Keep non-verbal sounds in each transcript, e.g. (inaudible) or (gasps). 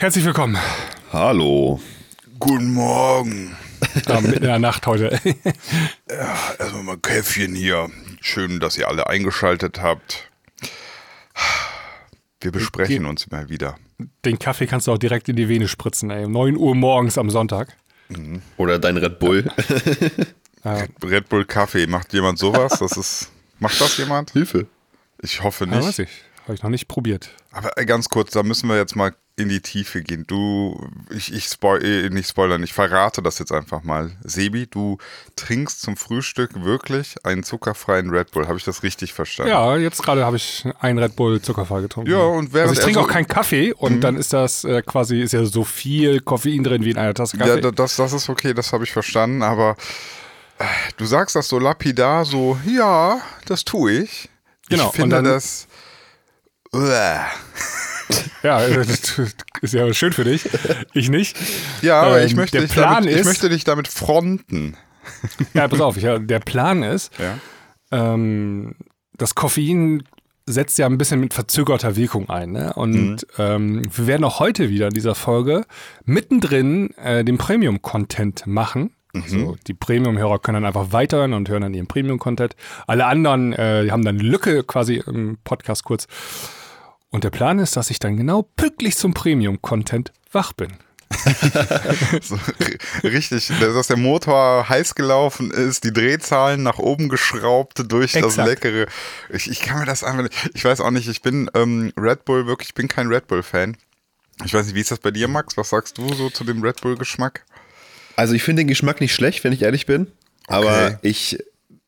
Herzlich willkommen. Hallo. Guten Morgen. Ja, mitten in der Nacht heute. (laughs) Ja, erstmal mal ein Käffchen hier. Schön, dass ihr alle eingeschaltet habt. Wir besprechen uns mal wieder. Den Kaffee kannst du auch direkt in die Vene spritzen, ey. Um 9 Uhr morgens am Sonntag. Oder dein Red Bull. Ja, (laughs) Red Bull Kaffee, macht jemand sowas? Das ist. Macht das jemand? Hilfe. Ich hoffe ja, weiß nicht. ich. Habe ich noch nicht probiert. Aber äh, ganz kurz, da müssen wir jetzt mal in die Tiefe gehen. Du, ich, ich spoil, äh, nicht spoilern, ich verrate das jetzt einfach mal. Sebi, du trinkst zum Frühstück wirklich einen zuckerfreien Red Bull. Habe ich das richtig verstanden? Ja, jetzt gerade habe ich einen Red Bull zuckerfrei getrunken. Ja, und während also ich trinke auch keinen Kaffee und dann ist das äh, quasi, ist ja so viel Koffein drin wie in einer Tasse Kaffee. Ja, da- das, das ist okay, das habe ich verstanden, aber äh, du sagst das so lapidar, so, ja, das tue ich. Genau, Ich finde dann- das. Ja, äh, das ist ja schön für dich. Ich nicht. Ja, aber ich, Ähm, möchte der dich Plan damit, ich ist- möchte dich damit fronten. Ja, pass auf, ich, der Plan ist, Ja. ähm, das Koffein setzt ja ein bisschen mit verzögerter Wirkung ein. Ne? Und Mhm. ähm, wir werden auch heute wieder in dieser Folge mittendrin äh, den Premium-Content machen. Mhm. Also die Premium-Hörer können dann einfach weiterhören und hören dann ihren Premium-Content. Alle anderen äh, die haben dann Lücke quasi im Podcast kurz. Und der Plan ist, dass ich dann genau pünktlich zum Premium-Content wach bin. (laughs) So, richtig, dass der Motor heiß gelaufen ist, die Drehzahlen nach oben geschraubt durch das Exakt. leckere. Ich, ich kann mir das einfach nicht. Ich weiß auch nicht, ich bin ähm, Red Bull wirklich, ich bin kein Red Bull-Fan. Ich weiß nicht, wie ist das bei dir, Max? Was sagst du so zu dem Red Bull-Geschmack? Also ich finde den Geschmack nicht schlecht, wenn ich ehrlich bin. Okay. Aber ich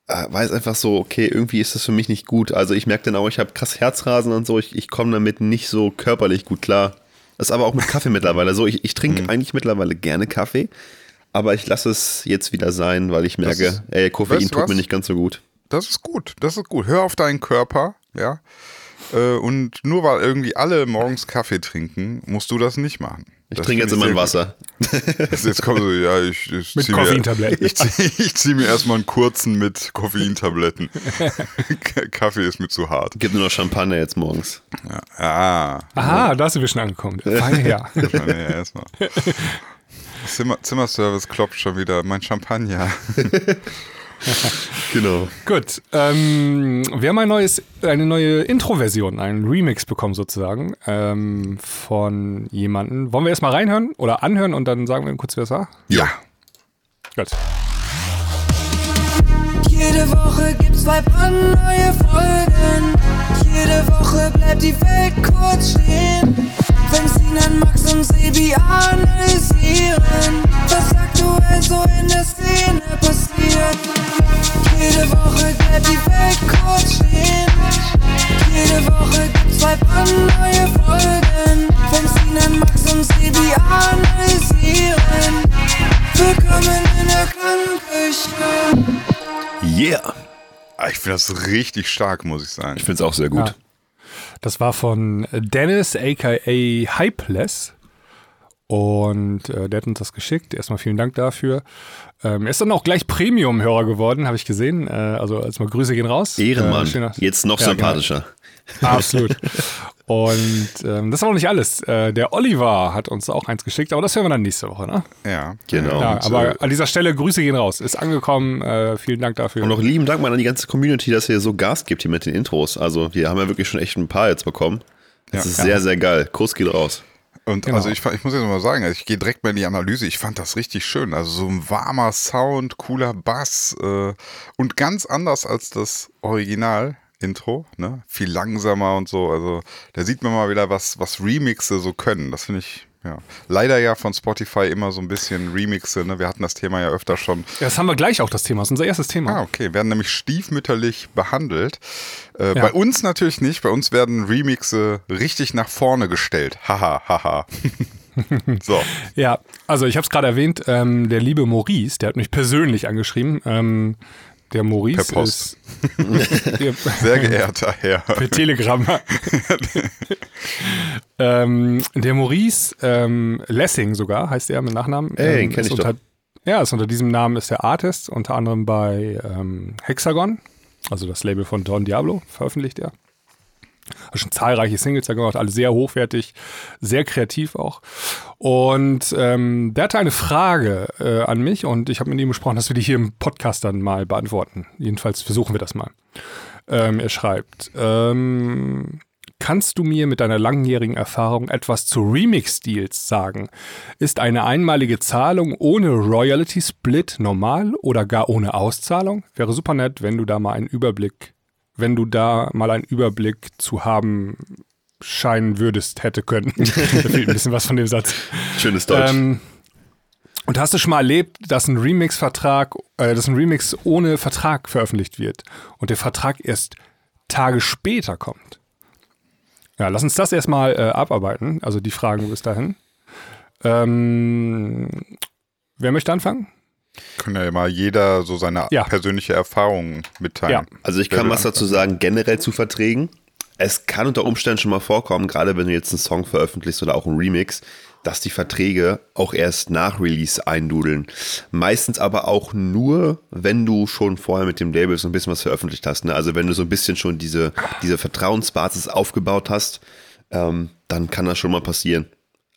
äh, weiß einfach so, okay, irgendwie ist das für mich nicht gut. Also ich merke dann auch, ich habe krass Herzrasen und so. Ich, ich komme damit nicht so körperlich gut klar. Das ist aber auch mit Kaffee (laughs) mittlerweile so. Ich, ich trinke eigentlich mittlerweile gerne Kaffee. Aber ich lasse es jetzt wieder sein, weil ich merke, ist- ey, Koffein weißt tut mir was? nicht ganz so gut. Das ist gut, das ist gut. Hör auf deinen Körper, ja. Äh, Und nur weil irgendwie alle morgens Kaffee trinken, musst du das nicht machen. Ich Das trinke jetzt immer ein. Wasser. Jetzt kommt so, ja, ich, ich Mit zieh mir, Koffeintabletten. (laughs) ich zieh, ich zieh mir erstmal einen kurzen mit Koffeintabletten. (laughs) Kaffee ist mir zu hart. Gibt nur noch Champagner jetzt morgens. Ja, ah, Aha, da sind wir schon angekommen. (laughs) Fein her. erstmal. Zimmer, Zimmerservice klopft schon wieder. Mein Champagner. (laughs) Genau. Gut, ähm, wir haben ein neues, eine neue Intro-Version, einen Remix bekommen sozusagen ähm, von jemandem. Wollen wir erstmal reinhören oder anhören und dann sagen wir kurz, wer es war? Ja. Gut. Jede Woche gibt's zwei brandneue Folgen. Jede Woche bleibt die Welt kurz stehen. Wenn Sinan, Max und Sebi analysieren, was aktuell so in der Szene passiert. Jede Woche bleibt die Welt kurz stehen. Jede Woche gibt's zwei brandneue Folgen. Wenn Sinan, Max und Sebi analysieren, willkommen in der Klangküche. Yeah. Ah, Ich finde das richtig stark, muss ich sagen. Ich finde es auch sehr gut. Ja. Das war von Dennis, aka Hypeless. Und äh, der hat uns das geschickt. Erstmal vielen Dank dafür. Ähm, er ist dann auch gleich Premium-Hörer geworden, habe ich gesehen. Äh, also erstmal Grüße gehen raus. Ehrenmann. Äh, Jetzt noch Ja, genau. (laughs) Absolut. Und ähm, das war noch nicht alles. Äh, der Oliver hat uns auch eins geschickt, aber das hören wir dann nächste Woche, ne? Ja. Genau. Ja, aber äh, an dieser Stelle Grüße gehen raus. Ist angekommen. Äh, vielen Dank dafür. Und noch lieben Dank mal an die ganze Community, dass ihr so Gas gibt hier mit den Intros. Also, wir haben ja wirklich schon echt ein paar jetzt bekommen. Das Ja. ist sehr, sehr geil. Kuss geht raus. Und Genau. also ich, ich muss jetzt mal sagen, ich gehe direkt mal in die Analyse. Ich fand das richtig schön. Also so ein warmer Sound, cooler Bass äh, und ganz anders als das Original-Intro. Ne? Viel langsamer und so. Also da sieht man mal wieder, was, was Remixe so können. Das finde ich, ja. Leider ja von Spotify immer so ein bisschen Remixe. Ne? Wir hatten das Thema ja öfter schon. Ja, das haben wir gleich auch das Thema. Das ist unser erstes Thema. Ah, okay. Werden nämlich stiefmütterlich behandelt. Äh, Ja. Bei uns natürlich nicht. Bei uns werden Remixe richtig nach vorne gestellt. Haha, haha. (laughs) so. Ja, also ich habe es gerade erwähnt, ähm, der liebe Maurice, der hat mich persönlich angeschrieben. Ähm, der Maurice Per Post. ist (laughs) der, Sehr geehrter Herr. per Telegramm. (laughs) ähm, der Maurice ähm, Lessing sogar heißt er mit Nachnamen. Ey, ähm, kenn ich doch. unter, Ja, ist unter diesem Namen ist der Artist, unter anderem bei ähm, Hexagon, also das Label von Don Diablo, veröffentlicht er. Hat schon zahlreiche Singles da gemacht, alle sehr hochwertig, sehr kreativ auch. Und ähm, der hatte eine Frage äh, an mich und ich habe mit ihm gesprochen, dass wir die hier im Podcast dann mal beantworten. Jedenfalls versuchen wir das mal. Ähm, er schreibt, ähm, Kannst du mir mit deiner langjährigen Erfahrung etwas zu Remix-Deals sagen? Ist eine einmalige Zahlung ohne Royalty Split normal oder gar ohne Auszahlung? Wäre super nett, wenn du da mal einen Überblick, wenn du da mal einen Überblick zu haben scheinen würdest, hätte können. (laughs) da fehlt ein bisschen was von dem Satz. Schönes Deutsch. Ähm, und hast du schon mal erlebt, dass ein Remix-Vertrag, äh, dass ein Remix ohne Vertrag veröffentlicht wird und der Vertrag erst Tage später kommt? Ja, lass uns das erstmal äh, abarbeiten, also die Fragen bis dahin. Ähm, wer möchte anfangen? Können ja mal jeder so seine ja. persönliche Erfahrung mitteilen. Ja. Also ich kann was dazu sagen, generell zu Verträgen. Es kann unter Umständen schon mal vorkommen, gerade wenn du jetzt einen Song veröffentlichst oder auch einen Remix, dass die Verträge auch erst nach Release eindudeln. Meistens aber auch nur, wenn du schon vorher mit dem Label so ein bisschen was veröffentlicht hast. Ne? Also wenn du so ein bisschen schon diese, diese Vertrauensbasis aufgebaut hast, ähm, dann kann das schon mal passieren.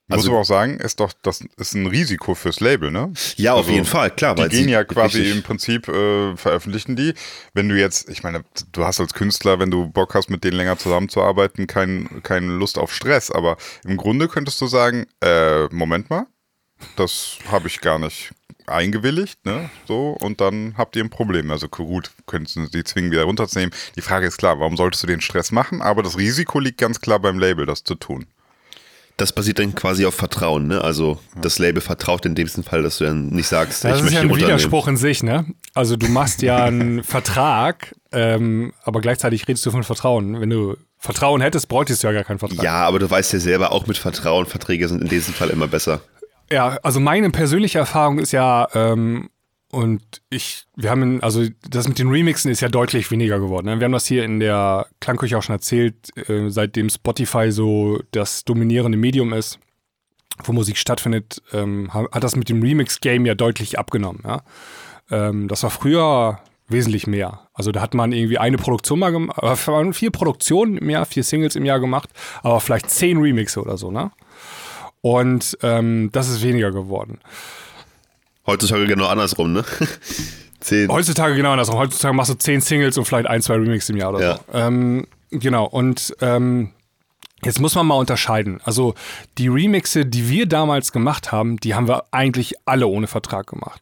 Also, Muss aber auch sagen, ist doch, das ist ein Risiko fürs Label, ne? Ja, auf also, jeden Fall, klar. Die gehen ja quasi richtig. im Prinzip, äh, veröffentlichen die. Wenn du jetzt, ich meine, du hast als Künstler, wenn du Bock hast, mit denen länger zusammenzuarbeiten, kein, keine Lust auf Stress. Aber im Grunde könntest du sagen, äh, Moment mal, das habe ich gar nicht eingewilligt, ne? So, und dann habt ihr ein Problem. Also gut, könntest du die zwingen, wieder runterzunehmen. Die Frage ist klar, warum solltest du den Stress machen? Aber das Risiko liegt ganz klar beim Label, das zu tun. Das basiert dann quasi auf Vertrauen, ne? Also das Label vertraut in dem Fall, dass du dann nicht sagst, das ich möchte Das ist ja ein Widerspruch in sich, ne? Also du machst ja einen (laughs) Vertrag, ähm, aber gleichzeitig redest du von Vertrauen. Wenn du Vertrauen hättest, bräuchtest du ja gar keinen Vertrag. Ja, aber du weißt ja selber, auch mit Vertrauen, Verträge sind in diesem Fall immer besser. Ja, also meine persönliche Erfahrung ist ja, ähm, und ich, wir haben, also das mit den Remixen ist ja deutlich weniger geworden. Ne? Wir haben das hier in der Klangküche auch schon erzählt, äh, seitdem Spotify so das dominierende Medium ist, wo Musik stattfindet, ähm, hat das mit dem Remix-Game ja deutlich abgenommen. Ja? Ähm, das war früher wesentlich mehr. Also da hat man irgendwie eine Produktion mal gemacht, äh, vier Produktionen im Jahr, vier Singles im Jahr gemacht, aber vielleicht zehn Remixe oder so, ne? Und ähm, das ist weniger geworden. Heutzutage genau andersrum, ne? (laughs) zehn. Heutzutage genau andersrum. Heutzutage machst du zehn Singles und vielleicht ein, zwei Remixes im Jahr oder ja. so. Ähm, genau. Und ähm, Jetzt muss man mal unterscheiden. Also die Remixe, die wir damals gemacht haben, die haben wir eigentlich alle ohne Vertrag gemacht.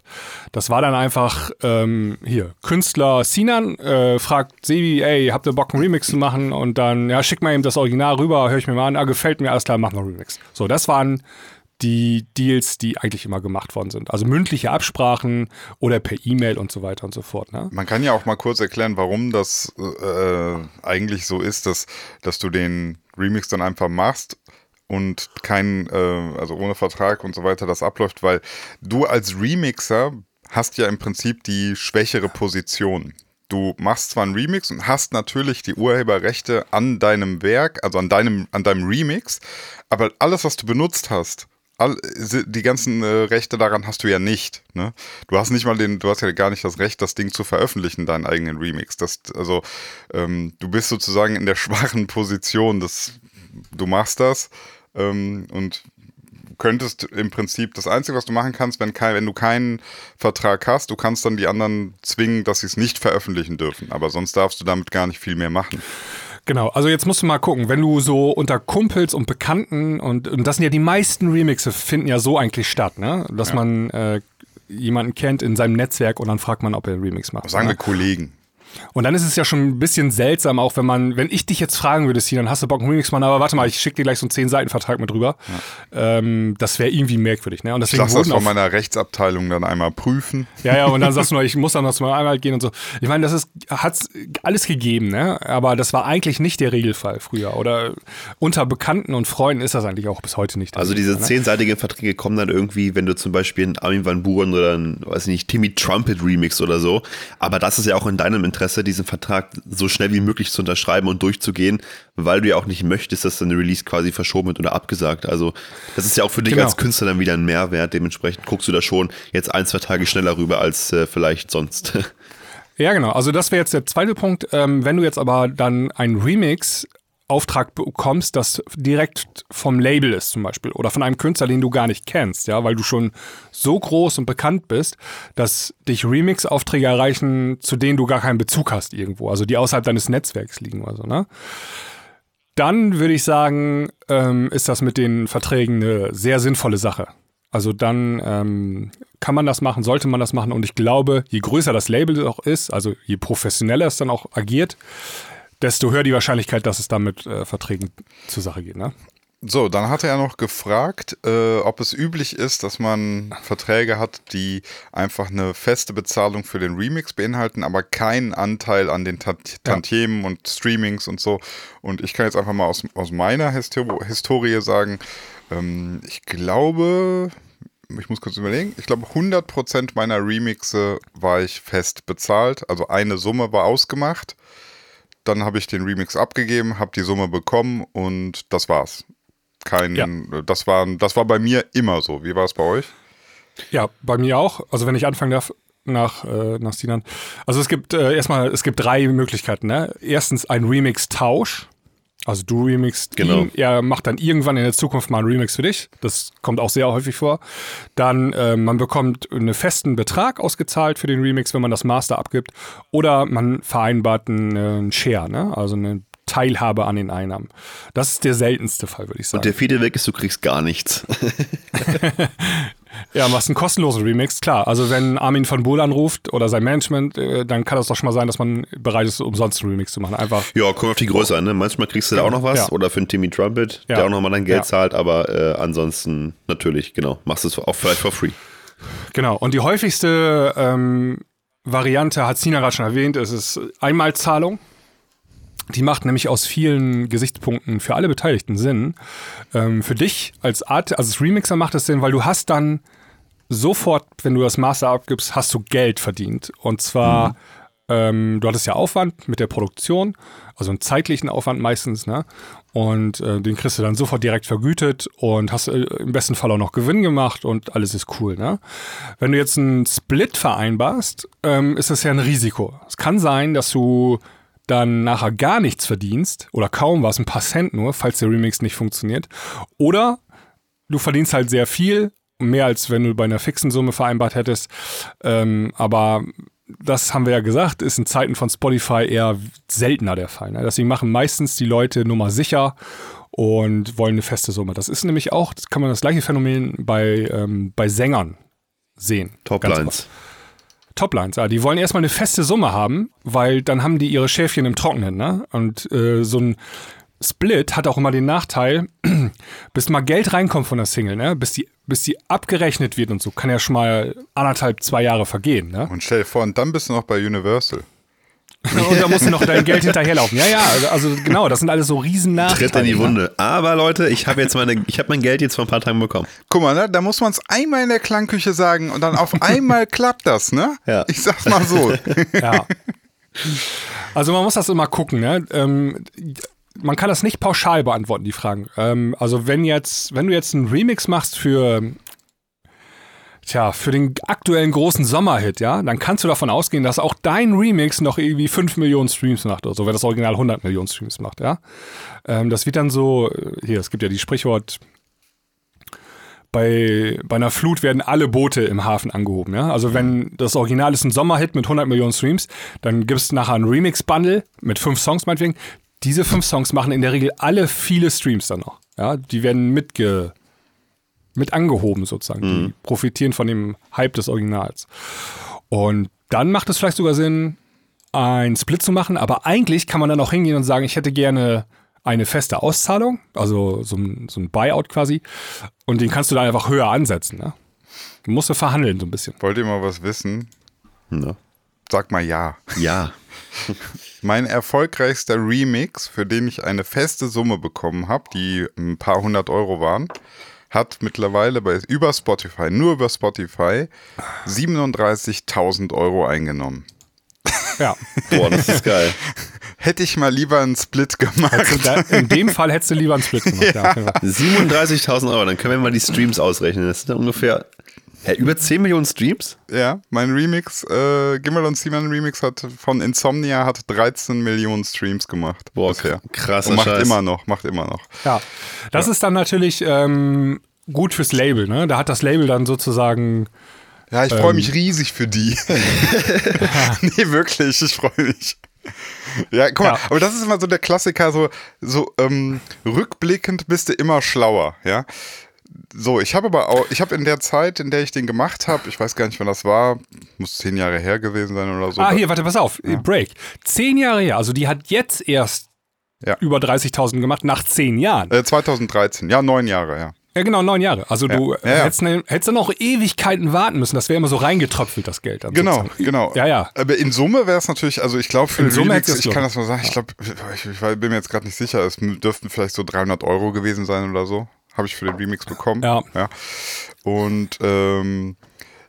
Das war dann einfach ähm, hier Künstler Sinan äh, fragt Sebi, ey, habt ihr Bock einen Remix zu machen? Und dann ja, schick mal ihm das Original rüber, höre ich mir mal an, ah, gefällt mir, alles klar, mach mal Remix. So, das waren die Deals, die eigentlich immer gemacht worden sind. Also mündliche Absprachen oder per E-Mail und so weiter und so fort. Ne? Man kann ja auch mal kurz erklären, warum das äh, eigentlich so ist, dass, dass du den Remix dann einfach machst und kein, äh, also ohne Vertrag und so weiter das abläuft, weil du als Remixer hast ja im Prinzip die schwächere Position. Du machst zwar einen Remix und hast natürlich die Urheberrechte an deinem Werk, also an deinem, an deinem Remix, aber alles, was du benutzt hast, all, die ganzen äh, Rechte daran hast du ja nicht. Ne? Du hast nicht mal den, du hast ja gar nicht das Recht, das Ding zu veröffentlichen, deinen eigenen Remix. Das, also ähm, du bist sozusagen in der (laughs) schwachen Position, dass du machst das ähm, und könntest im Prinzip das Einzige, was du machen kannst, wenn, kein, wenn du keinen Vertrag hast, du kannst dann die anderen zwingen, dass sie es nicht veröffentlichen dürfen. Aber sonst darfst du damit gar nicht viel mehr machen. Genau, also jetzt musst du mal gucken, wenn du so unter Kumpels und Bekannten und, und das sind ja die meisten Remixe finden ja so eigentlich statt, ne? Dass ja. man äh, jemanden kennt in seinem Netzwerk und dann fragt man, ob er einen Remix macht. Sagen ne? wir Kollegen. Und dann ist es ja schon ein bisschen seltsam, auch wenn man, wenn ich dich jetzt fragen würde, dann hast du Bock, einen Remix machen, aber warte mal, ich schicke dir gleich so einen 10-Seiten-Vertrag mit rüber. Ja. Ähm, das wäre irgendwie merkwürdig. Ne? Und deswegen ich lasse das von meiner Rechtsabteilung dann einmal prüfen. Ja, ja, und dann sagst du (laughs) nur, ich muss dann noch zu meinem Anwalt gehen und so. Ich meine, das hat's alles gegeben, ne? aber das war eigentlich nicht der Regelfall früher. Oder unter Bekannten und Freunden ist das eigentlich auch bis heute nicht. Also diese ne? zehnseitigen Verträge kommen dann irgendwie, wenn du zum Beispiel einen Armin van Buren oder einen, weiß nicht, Timmy Trumpet Remix oder so, aber das ist ja auch in deinem Interesse, diesen Vertrag Vertrag so schnell wie möglich zu unterschreiben und durchzugehen, weil du ja auch nicht möchtest, dass deine Release quasi verschoben wird oder abgesagt. Also das ist ja auch für dich genau. als Künstler dann wieder ein Mehrwert. Dementsprechend guckst du da schon jetzt ein, zwei Tage schneller rüber als äh, vielleicht sonst. (laughs) Ja, genau. Also das wäre jetzt der zweite Punkt. Ähm, wenn du jetzt aber dann ein Remix Auftrag bekommst, das direkt vom Label ist zum Beispiel oder von einem Künstler, den du gar nicht kennst, ja, weil du schon so groß und bekannt bist, dass dich Remix-Aufträge erreichen, zu denen du gar keinen Bezug hast irgendwo, also die außerhalb deines Netzwerks liegen oder so, ne? Dann würde ich sagen, ähm, ist das mit den Verträgen eine sehr sinnvolle Sache. Also dann ähm, kann man das machen, sollte man das machen. Und ich glaube, je größer das Label auch ist, also je professioneller es dann auch agiert, desto höher die Wahrscheinlichkeit, dass es dann mit äh, Verträgen zur Sache geht. Ne? So, dann hat er noch gefragt, äh, ob es üblich ist, dass man Verträge hat, die einfach eine feste Bezahlung für den Remix beinhalten, aber keinen Anteil an den Tant Tantiemen ja. und Streamings und so. Und ich kann jetzt einfach mal aus, aus meiner Histor Historie sagen, ähm, ich glaube, ich muss kurz überlegen, ich glaube 100% meiner Remixe war ich fest bezahlt, also eine Summe war ausgemacht. Dann habe ich den Remix abgegeben, habe die Summe bekommen und das war's kein, ja. das war, das war bei mir immer so. Wie war es bei euch? Ja, bei mir auch. Also wenn ich anfangen darf, nach, äh, nach Sinan. Also es gibt äh, erstmal, es gibt drei Möglichkeiten. Ne? Erstens ein Remix-Tausch. Also du remixst genau. ihn, er macht dann irgendwann in der Zukunft mal einen Remix für dich. Das kommt auch sehr häufig vor. Dann, äh, man bekommt einen festen Betrag ausgezahlt für den Remix, wenn man das Master abgibt. Oder man vereinbart einen, einen Share, ne? also eine Teilhabe an den Einnahmen. Das ist der seltenste Fall, würde ich sagen. Und der vierte Weg ist, du kriegst gar nichts. (laughs) (laughs) ja, machst einen kostenlosen Remix, klar. Also wenn Armin von Buhl anruft oder sein Management, äh, dann kann das doch schon mal sein, dass man bereit ist, umsonst einen Remix zu machen. Einfach. Ja, kommt auf die Größe an. Ne? Manchmal kriegst du da auch noch was. Ja. Oder für einen Timmy Trumpet, ja. der auch nochmal dein Geld ja. zahlt. Aber äh, ansonsten natürlich, genau, machst du es auch vielleicht for free. Genau. Und die häufigste ähm, Variante hat Sina gerade schon erwähnt, es ist Einmalzahlung. Die macht nämlich aus vielen Gesichtspunkten für alle Beteiligten Sinn. Ähm, für dich als Art, also als Remixer macht es Sinn, weil du hast dann sofort, wenn du das Master abgibst, hast du Geld verdient. Und zwar, mhm. ähm, du hattest ja Aufwand mit der Produktion, also einen zeitlichen Aufwand meistens, ne? Und äh, den kriegst du dann sofort direkt vergütet und hast äh, im besten Fall auch noch Gewinn gemacht und alles ist cool, ne? Wenn du jetzt einen Split vereinbarst, ähm, ist das ja ein Risiko. Es kann sein, dass du dann nachher gar nichts verdienst oder kaum was, ein paar Cent nur, falls der Remix nicht funktioniert. Oder du verdienst halt sehr viel, mehr als wenn du bei einer fixen Summe vereinbart hättest. Ähm, aber das haben wir ja gesagt, ist in Zeiten von Spotify eher seltener der Fall. Ne? Deswegen machen meistens die Leute Nummer sicher und wollen eine feste Summe. Das ist nämlich auch, das kann man das gleiche Phänomen bei, ähm, bei Sängern sehen. Toplines. Toplines, ja, die wollen erstmal eine feste Summe haben, weil dann haben die ihre Schäfchen im Trockenen, ne? Und äh, so ein Split hat auch immer den Nachteil, (clears throat) bis mal Geld reinkommt von der Single, ne? Bis die, bis die abgerechnet wird und so, kann ja schon mal anderthalb, zwei Jahre vergehen, ne? Und stell dir vor, und dann bist du noch bei Universal. (laughs) Und da musst du noch dein Geld hinterherlaufen. Ja, ja, also, also genau, das sind alles so riesen Nachteile. Tritt in die Wunde. Aber Leute, ich habe jetzt meine, ich habe mein Geld jetzt vor ein paar Tagen bekommen. Guck mal, ne, da muss man es einmal in der Klangküche sagen und dann auf einmal klappt das, ne? Ja. Ich sag's mal so. Ja. Also man muss das immer gucken, ne? Ähm, man kann das nicht pauschal beantworten, die Fragen. Ähm, also wenn jetzt, wenn du jetzt einen Remix machst für Tja, für den aktuellen großen Sommerhit, ja, dann kannst du davon ausgehen, dass auch dein Remix noch irgendwie 5 Millionen Streams macht oder so, wenn das Original 100 Millionen Streams macht, ja. Ähm, das wird dann so, äh, hier, es gibt ja die Sprichwort, bei, bei einer Flut werden alle Boote im Hafen angehoben, ja. Also wenn das Original ist ein Sommerhit mit 100 Millionen Streams, dann gibt es nachher ein Remix-Bundle mit fünf Songs meinetwegen. Diese fünf Songs machen in der Regel alle viele Streams dann noch, ja. Die werden mitge mit angehoben sozusagen. Mhm. Die profitieren von dem Hype des Originals. Und dann macht es vielleicht sogar Sinn, ein Split zu machen, aber eigentlich kann man dann auch hingehen und sagen, ich hätte gerne eine feste Auszahlung, also so ein, so ein Buyout quasi, und den kannst du dann einfach höher ansetzen. Ne? Du musst du verhandeln so ein bisschen. Wollt ihr mal was wissen? Ne? Sag mal ja. Ja. (laughs) mein erfolgreichster Remix, für den ich eine feste Summe bekommen habe, die ein paar hundert Euro waren, hat mittlerweile bei, über Spotify, nur über Spotify, 37.000 Euro eingenommen. Ja. Boah, das ist geil. (laughs) Hätte ich mal lieber einen Split gemacht. Da, in dem Fall hättest du lieber einen Split gemacht. Ja. (laughs) Ja. 37.000 Euro, dann können wir mal die Streams ausrechnen. Das sind ungefähr Hä, über 10 Millionen Streams? Ja, mein Remix, äh, Gimmel und Seaman Remix hat von Insomnia hat 13 Millionen Streams gemacht. Boah, bisher. krasser Und macht Scheiß. immer noch, macht immer noch. Ja, das ist dann natürlich ähm, gut fürs Label. Ne? Da hat das Label dann sozusagen Ja, ich Ähm. freue mich riesig für die. (laughs) (laughs) nee, wirklich, ich freue mich. Ja, guck mal, Ja. aber das ist immer so der Klassiker, so, so ähm, rückblickend bist du immer schlauer, ja. So, ich habe aber auch, ich habe in der Zeit, in der ich den gemacht habe, ich weiß gar nicht, wann das war, muss zehn Jahre her gewesen sein oder so. Ah, hier, warte, pass auf. Break. Zehn Jahre her. Also die hat jetzt erst Ja. über 30.000 gemacht, nach zehn Jahren. Äh, 2013, ja, neun Jahre, ja. Ja, genau, neun Jahre. Also du Ja, ja, ja. Hättest, hättest dann auch Ewigkeiten warten müssen. Das wäre immer so reingetröpfelt, das Geld. Genau, sozusagen. genau. Ja, ja. Aber in Summe wäre es natürlich, also ich glaube für In den Summe Remix, ich kann das mal sagen, ich glaube, ich, ich bin mir jetzt gerade nicht sicher, es dürften vielleicht so 300 Euro gewesen sein oder so. Habe ich für den Remix bekommen. Ja. ja. Und ähm,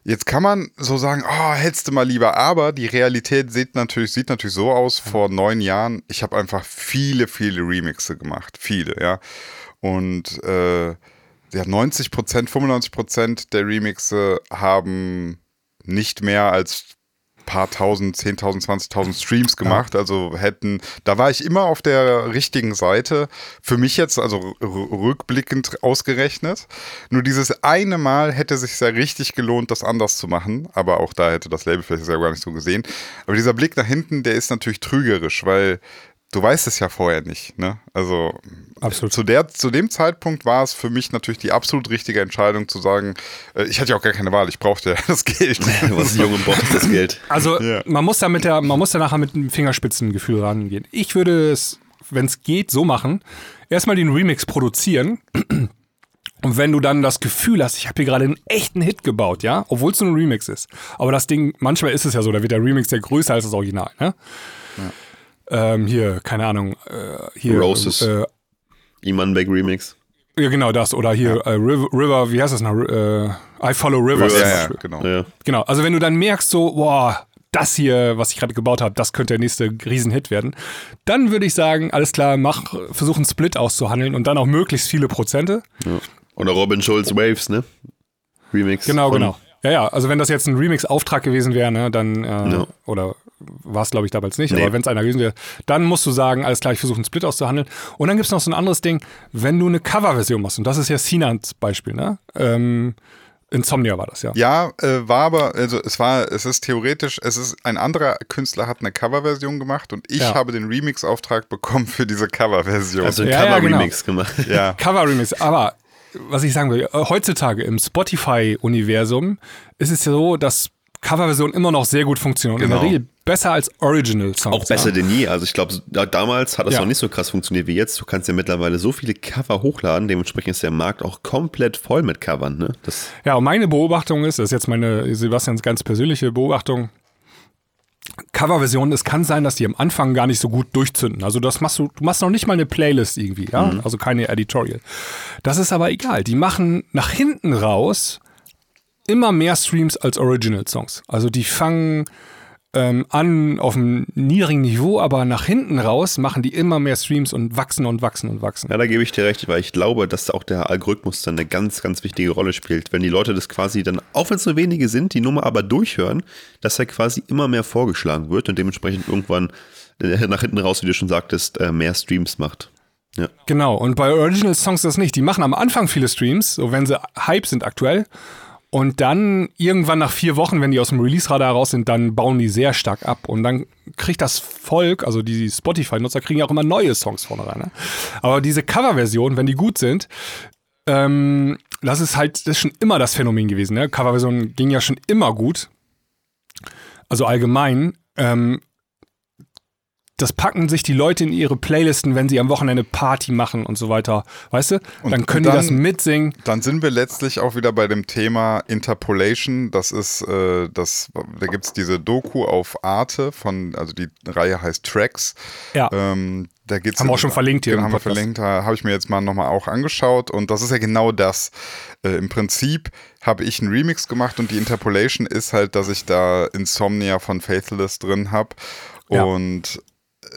jetzt kann man so sagen, oh, hättest du mal lieber, aber die Realität sieht natürlich, sieht natürlich so aus, vor neun Jahren, ich habe einfach viele, viele Remixe gemacht. Viele, ja. Und äh, ja, 90 Prozent, 95 Prozent der Remixe haben nicht mehr als paar tausend, 10.000, 20.000 Streams gemacht. Also hätten, da war ich immer auf der richtigen Seite. Für mich jetzt, also rückblickend ausgerechnet. Nur dieses eine Mal hätte sich sehr richtig gelohnt, das anders zu machen. Aber auch da hätte das Label vielleicht selber gar nicht so gesehen. Aber dieser Blick nach hinten, der ist natürlich trügerisch, weil du weißt es ja vorher nicht. Ne? Also Absolut. zu, der, zu dem Zeitpunkt war es für mich natürlich die absolut richtige Entscheidung zu sagen, äh, ich hatte ja auch gar keine Wahl, ich brauchte ja (laughs) das Geld. (laughs) Was jung und braucht das Geld. Also Ja. man muss da mit der, man muss da nachher mit einem Fingerspitzengefühl rangehen. Ich würde es, wenn es geht, so machen. Erstmal den Remix produzieren. Und wenn du dann das Gefühl hast, ich habe hier gerade einen echten Hit gebaut, ja, obwohl es nur ein Remix ist. Aber das Ding, manchmal ist es ja so, da wird der Remix ja größer als das Original, ne? Ähm, hier, keine Ahnung, äh, hier. Roses. Äh, Iman Beck Remix. ja, genau das. Oder hier äh, River, River, wie heißt das noch? Äh, I Follow Rivers. Ja, ja, genau. Ja. Genau, also wenn du dann merkst, so, boah, das hier, was ich gerade gebaut habe, das könnte der nächste Riesenhit werden, dann würde ich sagen, alles klar, mach, versuch einen Split auszuhandeln und dann auch möglichst viele Prozente. ja. Oder Robin Schulz Waves, ne? Remix. Genau, genau. Ja, ja, also wenn das jetzt ein Remix-Auftrag gewesen wäre, ne, dann, äh, Ja. oder war es, glaube ich, damals nicht, Nee. aber wenn es einer gewesen wäre, dann musst du sagen, alles klar, ich versuche einen Split auszuhandeln. Und dann gibt es noch so ein anderes Ding, wenn du eine Coverversion machst, und das ist ja Sinans Beispiel, ne? Ähm, Insomnia war das, ja. Ja, äh, war aber, also es war, es ist theoretisch, es ist ein anderer Künstler hat eine Coverversion gemacht und ich Ja. habe den Remix-Auftrag bekommen für diese Coverversion. Also ein Ja, ja, Cover-Remix gemacht. (laughs) ja. Cover-Remix. Aber was ich sagen will, äh, heutzutage im Spotify-Universum ist es ja so, dass Coverversionen immer noch sehr gut funktionieren. Und Genau. in der Regel besser als Original-Songs. Auch besser ja. denn je. Also ich glaube, da- damals hat das Ja. noch nicht so krass funktioniert wie jetzt. Du kannst ja mittlerweile so viele Cover hochladen, dementsprechend ist der Markt auch komplett voll mit Covern. Ne? Das, Ja, und meine Beobachtung ist, das ist jetzt meine Sebastians ganz persönliche Beobachtung, Coverversionen, es kann sein, dass die am Anfang gar nicht so gut durchzünden. Also das machst du, du machst noch nicht mal eine Playlist irgendwie, ja, Mhm. also keine Editorial. Das ist aber egal. Die machen nach hinten raus immer mehr Streams als Original-Songs. Also die fangen ähm, an auf einem niedrigen Niveau, aber nach hinten raus machen die immer mehr Streams und wachsen und wachsen und wachsen. ja, da gebe ich dir recht, weil ich glaube, dass auch der Algorithmus dann eine ganz, ganz wichtige Rolle spielt. Wenn die Leute das quasi dann, auch wenn es nur wenige sind, die Nummer aber durchhören, dass er quasi immer mehr vorgeschlagen wird und dementsprechend irgendwann äh, nach hinten raus, wie du schon sagtest, äh, mehr Streams macht. Ja. Genau, und bei Original Songs das nicht. Die machen am Anfang viele Streams, so wenn sie Hype sind aktuell. Und dann irgendwann nach vier Wochen, wenn die aus dem Release-Radar raus sind, dann bauen die sehr stark ab. Und dann kriegt das Volk, also die Spotify-Nutzer, kriegen ja auch immer neue Songs vorne rein. Ne? Aber diese Cover-Versionen, wenn die gut sind, ähm, das ist halt, das ist schon immer das Phänomen gewesen. Ne? Coverversionen ging ja schon immer gut. Also allgemein. Ähm, das packen sich die Leute in ihre Playlisten, wenn sie am Wochenende Party machen und so weiter. Weißt du? Und dann können dann- die das mitsingen. Dann sind wir letztlich auch wieder bei dem Thema Interpolation. Das ist, äh, das, da gibt es diese Doku auf Arte von, also die Reihe heißt Tracks. Ja. Ähm, da geht's Haben wir auch schon verlinkt hier Genau, haben wir verlinkt. Da habe ich mir jetzt mal nochmal auch angeschaut. Und das ist ja genau das. Äh, Im Prinzip habe ich einen Remix gemacht und die Interpolation ist halt, dass ich da Insomnia von Faithless drin habe. Ja. Und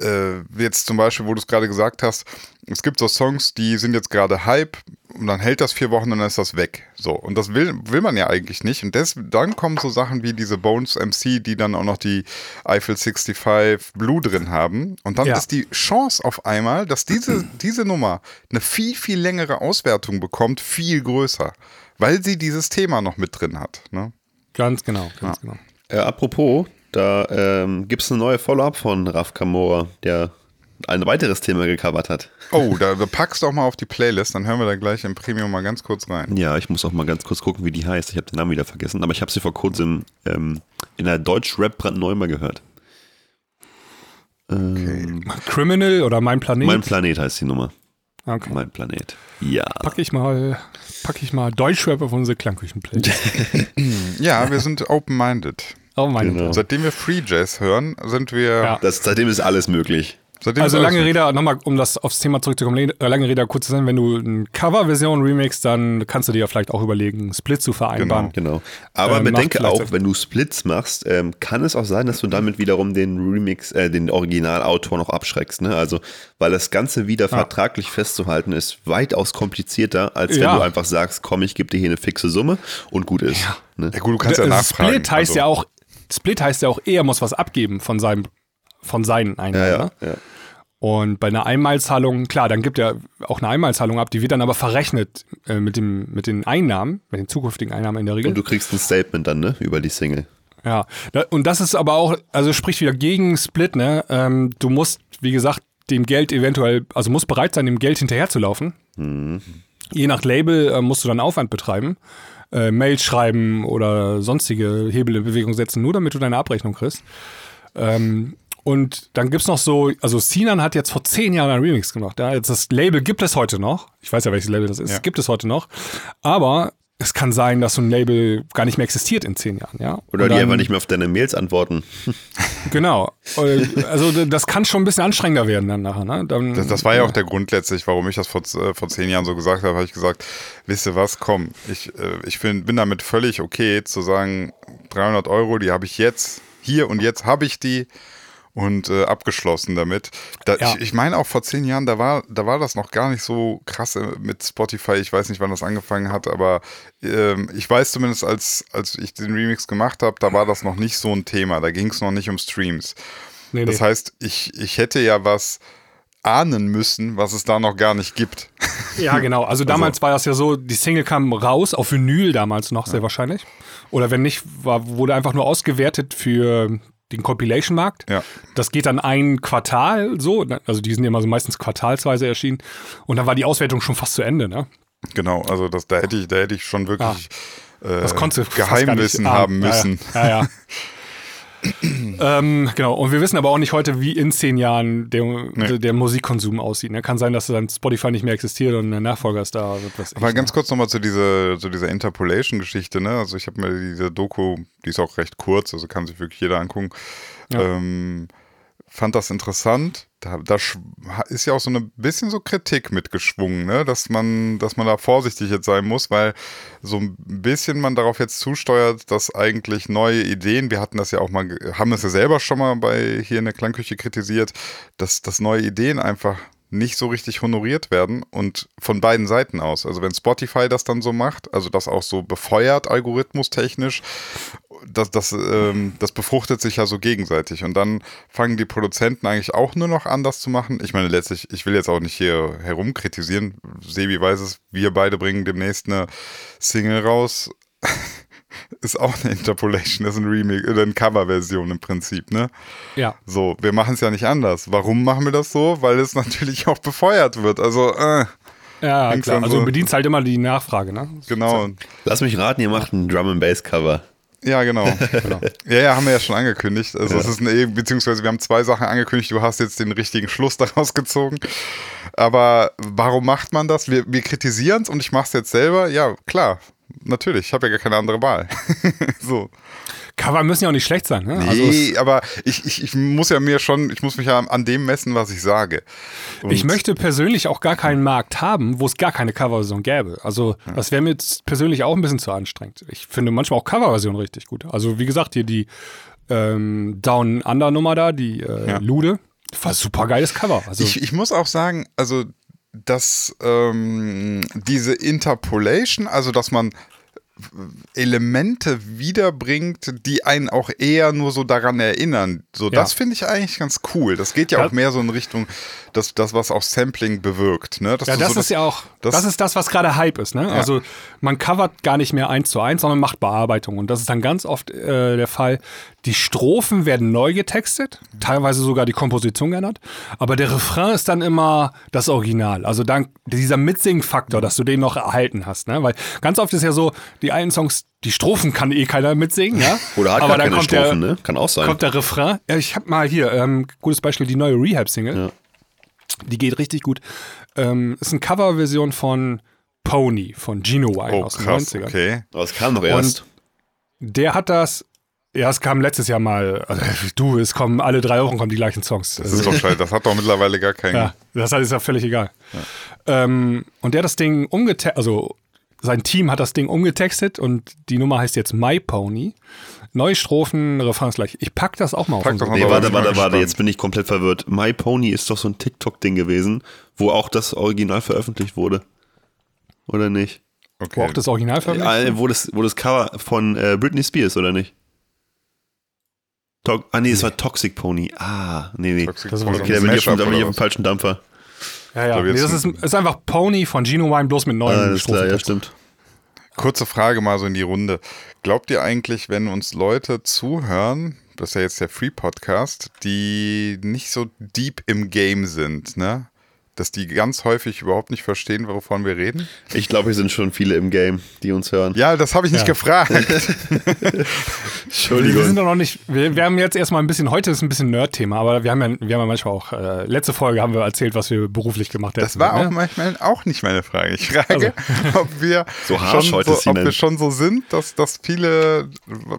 äh, jetzt zum Beispiel, wo du es gerade gesagt hast, es gibt so Songs, die sind jetzt gerade Hype und dann hält das vier Wochen und dann ist das weg. So. Und das will, will man ja eigentlich nicht. Und des, dann kommen so Sachen wie diese Bones MC, die dann auch noch die Eiffel 65 Blue drin haben. Und dann Ja. ist die Chance auf einmal, dass diese, (clears throat) diese Nummer eine viel, viel längere Auswertung bekommt, viel größer. Weil sie dieses Thema noch mit drin hat. Ne? Ganz genau, ganz genau. Äh, apropos, da ähm, gibt es eine neue Follow-up von Raf Kamora, der ein weiteres Thema gecovert hat. Oh, da, packst du auch mal auf die Playlist, dann hören wir da gleich im Premium mal ganz kurz rein. Ja, ich muss auch mal ganz kurz gucken, wie die heißt. Ich habe den Namen wieder vergessen, aber ich habe sie vor kurzem ähm, in der Deutsch-Rap brandneu mal gehört. Ähm, Criminal oder Mein Planet? Mein Planet heißt die Nummer. okay. Mein Planet. Ja. Packe ich mal, packe ich mal Deutschrap auf unsere Klangküchen-Playlist. Ja, wir sind open-minded. Oh meine Genau. Seitdem wir Free Jazz hören, sind wir. Ja. Das, seitdem ist alles möglich. Seitdem Also lange Rede, nochmal, um das aufs Thema zurückzukommen, äh, lange Rede, kurz zu sein, wenn du eine Coverversion remixst, dann kannst du dir ja vielleicht auch überlegen, Split zu vereinbaren. Genau. Aber Ähm, bedenke auch, wenn du Splits machst, ähm, kann es auch sein, dass du damit wiederum den Remix, äh, den Originalautor noch abschreckst. Ne? Also, weil das Ganze wieder vertraglich festzuhalten ist weitaus komplizierter, als wenn Ja. du einfach sagst, komm, ich gebe dir hier eine fixe Summe und gut ist. Ne? Ja, gut, du kannst ja Äh, nachfragen. Split heißt also, ja auch, Split heißt ja auch, er muss was abgeben von seinem, von seinen Einnahmen. Ja, Ne? ja, ja. Und bei einer Einmalzahlung, klar, dann gibt er auch eine Einmalzahlung ab, die wird dann aber verrechnet äh, mit, dem, mit den Einnahmen, mit den zukünftigen Einnahmen in der Regel. Und du kriegst ein Statement dann, ne, über die Single. Ja, und das ist aber auch, also spricht wieder gegen Split, ne? Ähm, du musst, wie gesagt, dem Geld eventuell, also musst bereit sein, dem Geld hinterherzulaufen. Je nach Label äh, musst du dann Aufwand betreiben. Äh, Mails schreiben oder sonstige Hebel in Bewegung setzen, nur damit du deine Abrechnung kriegst. Ähm, und dann gibt's noch so, also Sinan hat jetzt vor zehn Jahren einen Remix gemacht. Ja? Jetzt das Label gibt es heute noch. Ich weiß ja, welches Label das ist. Ja. Gibt es heute noch. Aber es kann sein, dass so ein Label gar nicht mehr existiert in zehn Jahren. Ja? Oder Und die dann- einfach nicht mehr auf deine Mails antworten. (laughs) Genau. Also das kann schon ein bisschen anstrengender werden dann nachher. Ne? Dann, Das, das war ja auch der Grund letztlich, warum ich das vor, äh, vor zehn Jahren so gesagt habe, habe ich gesagt, wisst ihr was, komm, ich, äh, ich bin, bin damit völlig okay zu sagen, 300 Euro, die habe ich jetzt, hier und jetzt habe ich die und äh, abgeschlossen damit. Da, Ja. Ich, ich meine auch vor zehn Jahren, da war, da war das noch gar nicht so krass äh, mit Spotify. Ich weiß nicht, wann das angefangen hat, aber ähm, ich weiß zumindest, als, als ich den Remix gemacht habe, da war das noch nicht so ein Thema. Da ging es noch nicht um Streams. nee, nee. Das heißt, ich, ich hätte ja was ahnen müssen, was es da noch gar nicht gibt. (laughs) Ja, genau. Also damals war das ja so, die Single kam raus, auf Vinyl damals noch, sehr wahrscheinlich. Oder wenn nicht, war, wurde einfach nur ausgewertet für den Compilation-Markt. Ja. Das geht dann ein Quartal so, also die sind ja immer so meistens quartalsweise erschienen. Und dann war die Auswertung schon fast zu Ende, ne? Genau, also das, da hätte ich, da hätte ich schon wirklich Das äh, du fast gar Geheimwissen haben. Ja, müssen. Ja, ja. (laughs) ähm, genau, und wir wissen aber auch nicht heute, wie in zehn Jahren der, der, der Musikkonsum aussieht. Ne? Kann sein, dass dann Spotify nicht mehr existiert und ein Nachfolger ist da. wird Was Aber ganz ne? kurz nochmal zu dieser, zu dieser Interpolation-Geschichte, ne? Also ich habe mir diese Doku, die ist auch recht kurz, also kann sich wirklich jeder angucken. Ja. Ähm, fand das interessant. Da, da ist ja auch so ein bisschen so Kritik mitgeschwungen, ne? dass man, dass man da vorsichtig jetzt sein muss, weil so ein bisschen man darauf jetzt zusteuert, dass eigentlich neue Ideen, wir hatten das ja auch mal, haben es ja selber schon mal bei hier in der Klangküche kritisiert, dass, dass neue Ideen einfach nicht so richtig honoriert werden und von beiden Seiten aus. Also wenn Spotify das dann so macht, also das auch so befeuert algorithmustechnisch, das, das, ähm, das befruchtet sich ja so gegenseitig. Und dann fangen die Produzenten eigentlich auch nur noch an, das zu machen. Ich meine, letztlich, ich will jetzt auch nicht hier herumkritisieren. Sebi weiß es, wir beide bringen demnächst eine Single raus. (laughs) ist auch eine Interpolation, ist ein Remake oder eine Coverversion im Prinzip, ne? Ja. So, wir machen es ja nicht anders. Warum machen wir das so? Weil es (laughs) natürlich auch befeuert wird. Also, äh, Ja, klar. Also so- du bedienst halt immer die Nachfrage, ne? genau. Lass mich raten, ihr macht ein Drum and Bass Cover. Ja, genau. (laughs) Ja, ja, haben wir ja schon angekündigt. Also es ist eine, beziehungsweise wir haben zwei Sachen angekündigt. Du hast jetzt den richtigen Schluss daraus gezogen. Aber warum macht man das? Wir, wir kritisieren es und ich mache es jetzt selber. Ja, klar. Natürlich, ich habe ja gar keine andere Wahl. (laughs) so. Cover müssen ja auch nicht schlecht sein, ne? Also Nee, aber ich, ich, ich muss ja mir schon, ich muss mich ja an dem messen, was ich sage. Und Ich möchte persönlich auch gar keinen Markt haben, wo es gar keine Coverversion gäbe. Also das wäre mir jetzt persönlich auch ein bisschen zu anstrengend. Ich finde manchmal auch Coverversionen richtig gut. Also wie gesagt, hier die ähm, Down Under Nummer da, die äh, Ja. Lude, War super geiles Cover. Also, Ich, ich muss auch sagen, also dass ähm, diese Interpolation, also dass man Elemente wiederbringt, die einen auch eher nur so daran erinnern. So, Ja. das finde ich eigentlich ganz cool. Das geht ja Ja. auch mehr so in Richtung, das, das was auch Sampling bewirkt. Ne? Dass ja, das so ist ja auch, das- das, ist das, was gerade Hype ist. Ne? Also man covert gar nicht mehr eins zu eins, sondern macht Bearbeitung. Und das ist dann ganz oft äh, der Fall. Die Strophen werden neu getextet, teilweise sogar die Komposition geändert, aber der Refrain ist dann immer das Original. Also dank dieser Mitsingen-Faktor, dass du den noch erhalten hast. Ne? Weil ganz oft ist ja so, die alten Songs, die Strophen kann eh keiner mitsingen. Ja? (laughs) Oder hat aber gar keine kommt Strophen, der, ne? Kann auch sein. Kommt der Refrain. Ja, ich habe mal hier, ähm, gutes Beispiel, die neue Rehab-Single. Ja. Die geht richtig gut. Ähm, ist eine Coverversion von Pony von Gino Wine Oh, aus den krass, 90ern. okay. Aber es kam noch erst. Der hat das, ja, es kam letztes Jahr mal, also, du, es kommen alle drei Wochen kommen die gleichen Songs. Das ist doch scheiße. Das hat doch mittlerweile gar keinen. ja, das ist ja völlig egal. Ähm, und der hat das Ding umgetextet, also sein Team hat das Ding umgetextet und die Nummer heißt jetzt My Pony. Neue Strophen, Refrain ist gleich. Ich pack das auch mal Pack auf doch mal Nee, warte, warte, warte, gespannt. jetzt bin ich komplett verwirrt. My Pony ist doch so ein TikTok-Ding gewesen, wo auch das Original veröffentlicht wurde. Oder nicht? Wo Okay. auch das Original veröffentlicht Ja, wo, das, wo das Cover von äh, Britney Spears, oder nicht? To ah, nee, es war Toxic Pony. Ah, nee, nee. Toxic Das Okay, da bin ich auf, dem falschen Dampfer. Ja, ja. glaub, Nee, das ist, ist einfach Pony von Gino Wine, bloß mit neuen Ah, alles klar, ja, Strophen. stimmt. Kurze Frage mal so in die Runde. Glaubt ihr eigentlich, wenn uns Leute zuhören, das ist ja jetzt der Free Podcast, die nicht so deep im Game sind, ne? Dass die ganz häufig überhaupt nicht verstehen, wovon wir reden? Ich glaube, hier sind schon viele im Game, die uns hören. Ja, das habe ich nicht Ja. gefragt. (laughs) Wir, wir sind doch noch nicht, wir, wir haben jetzt erstmal ein bisschen, heute ist ein bisschen Nerd-Thema, aber wir haben ja, wir haben ja manchmal auch, äh, letzte Folge haben wir erzählt, was wir beruflich gemacht haben. Das war auch ne? manchmal auch nicht meine Frage. Ich frage, (laughs) ob wir So schon heute, so, ob wir schon so sind, dass, dass viele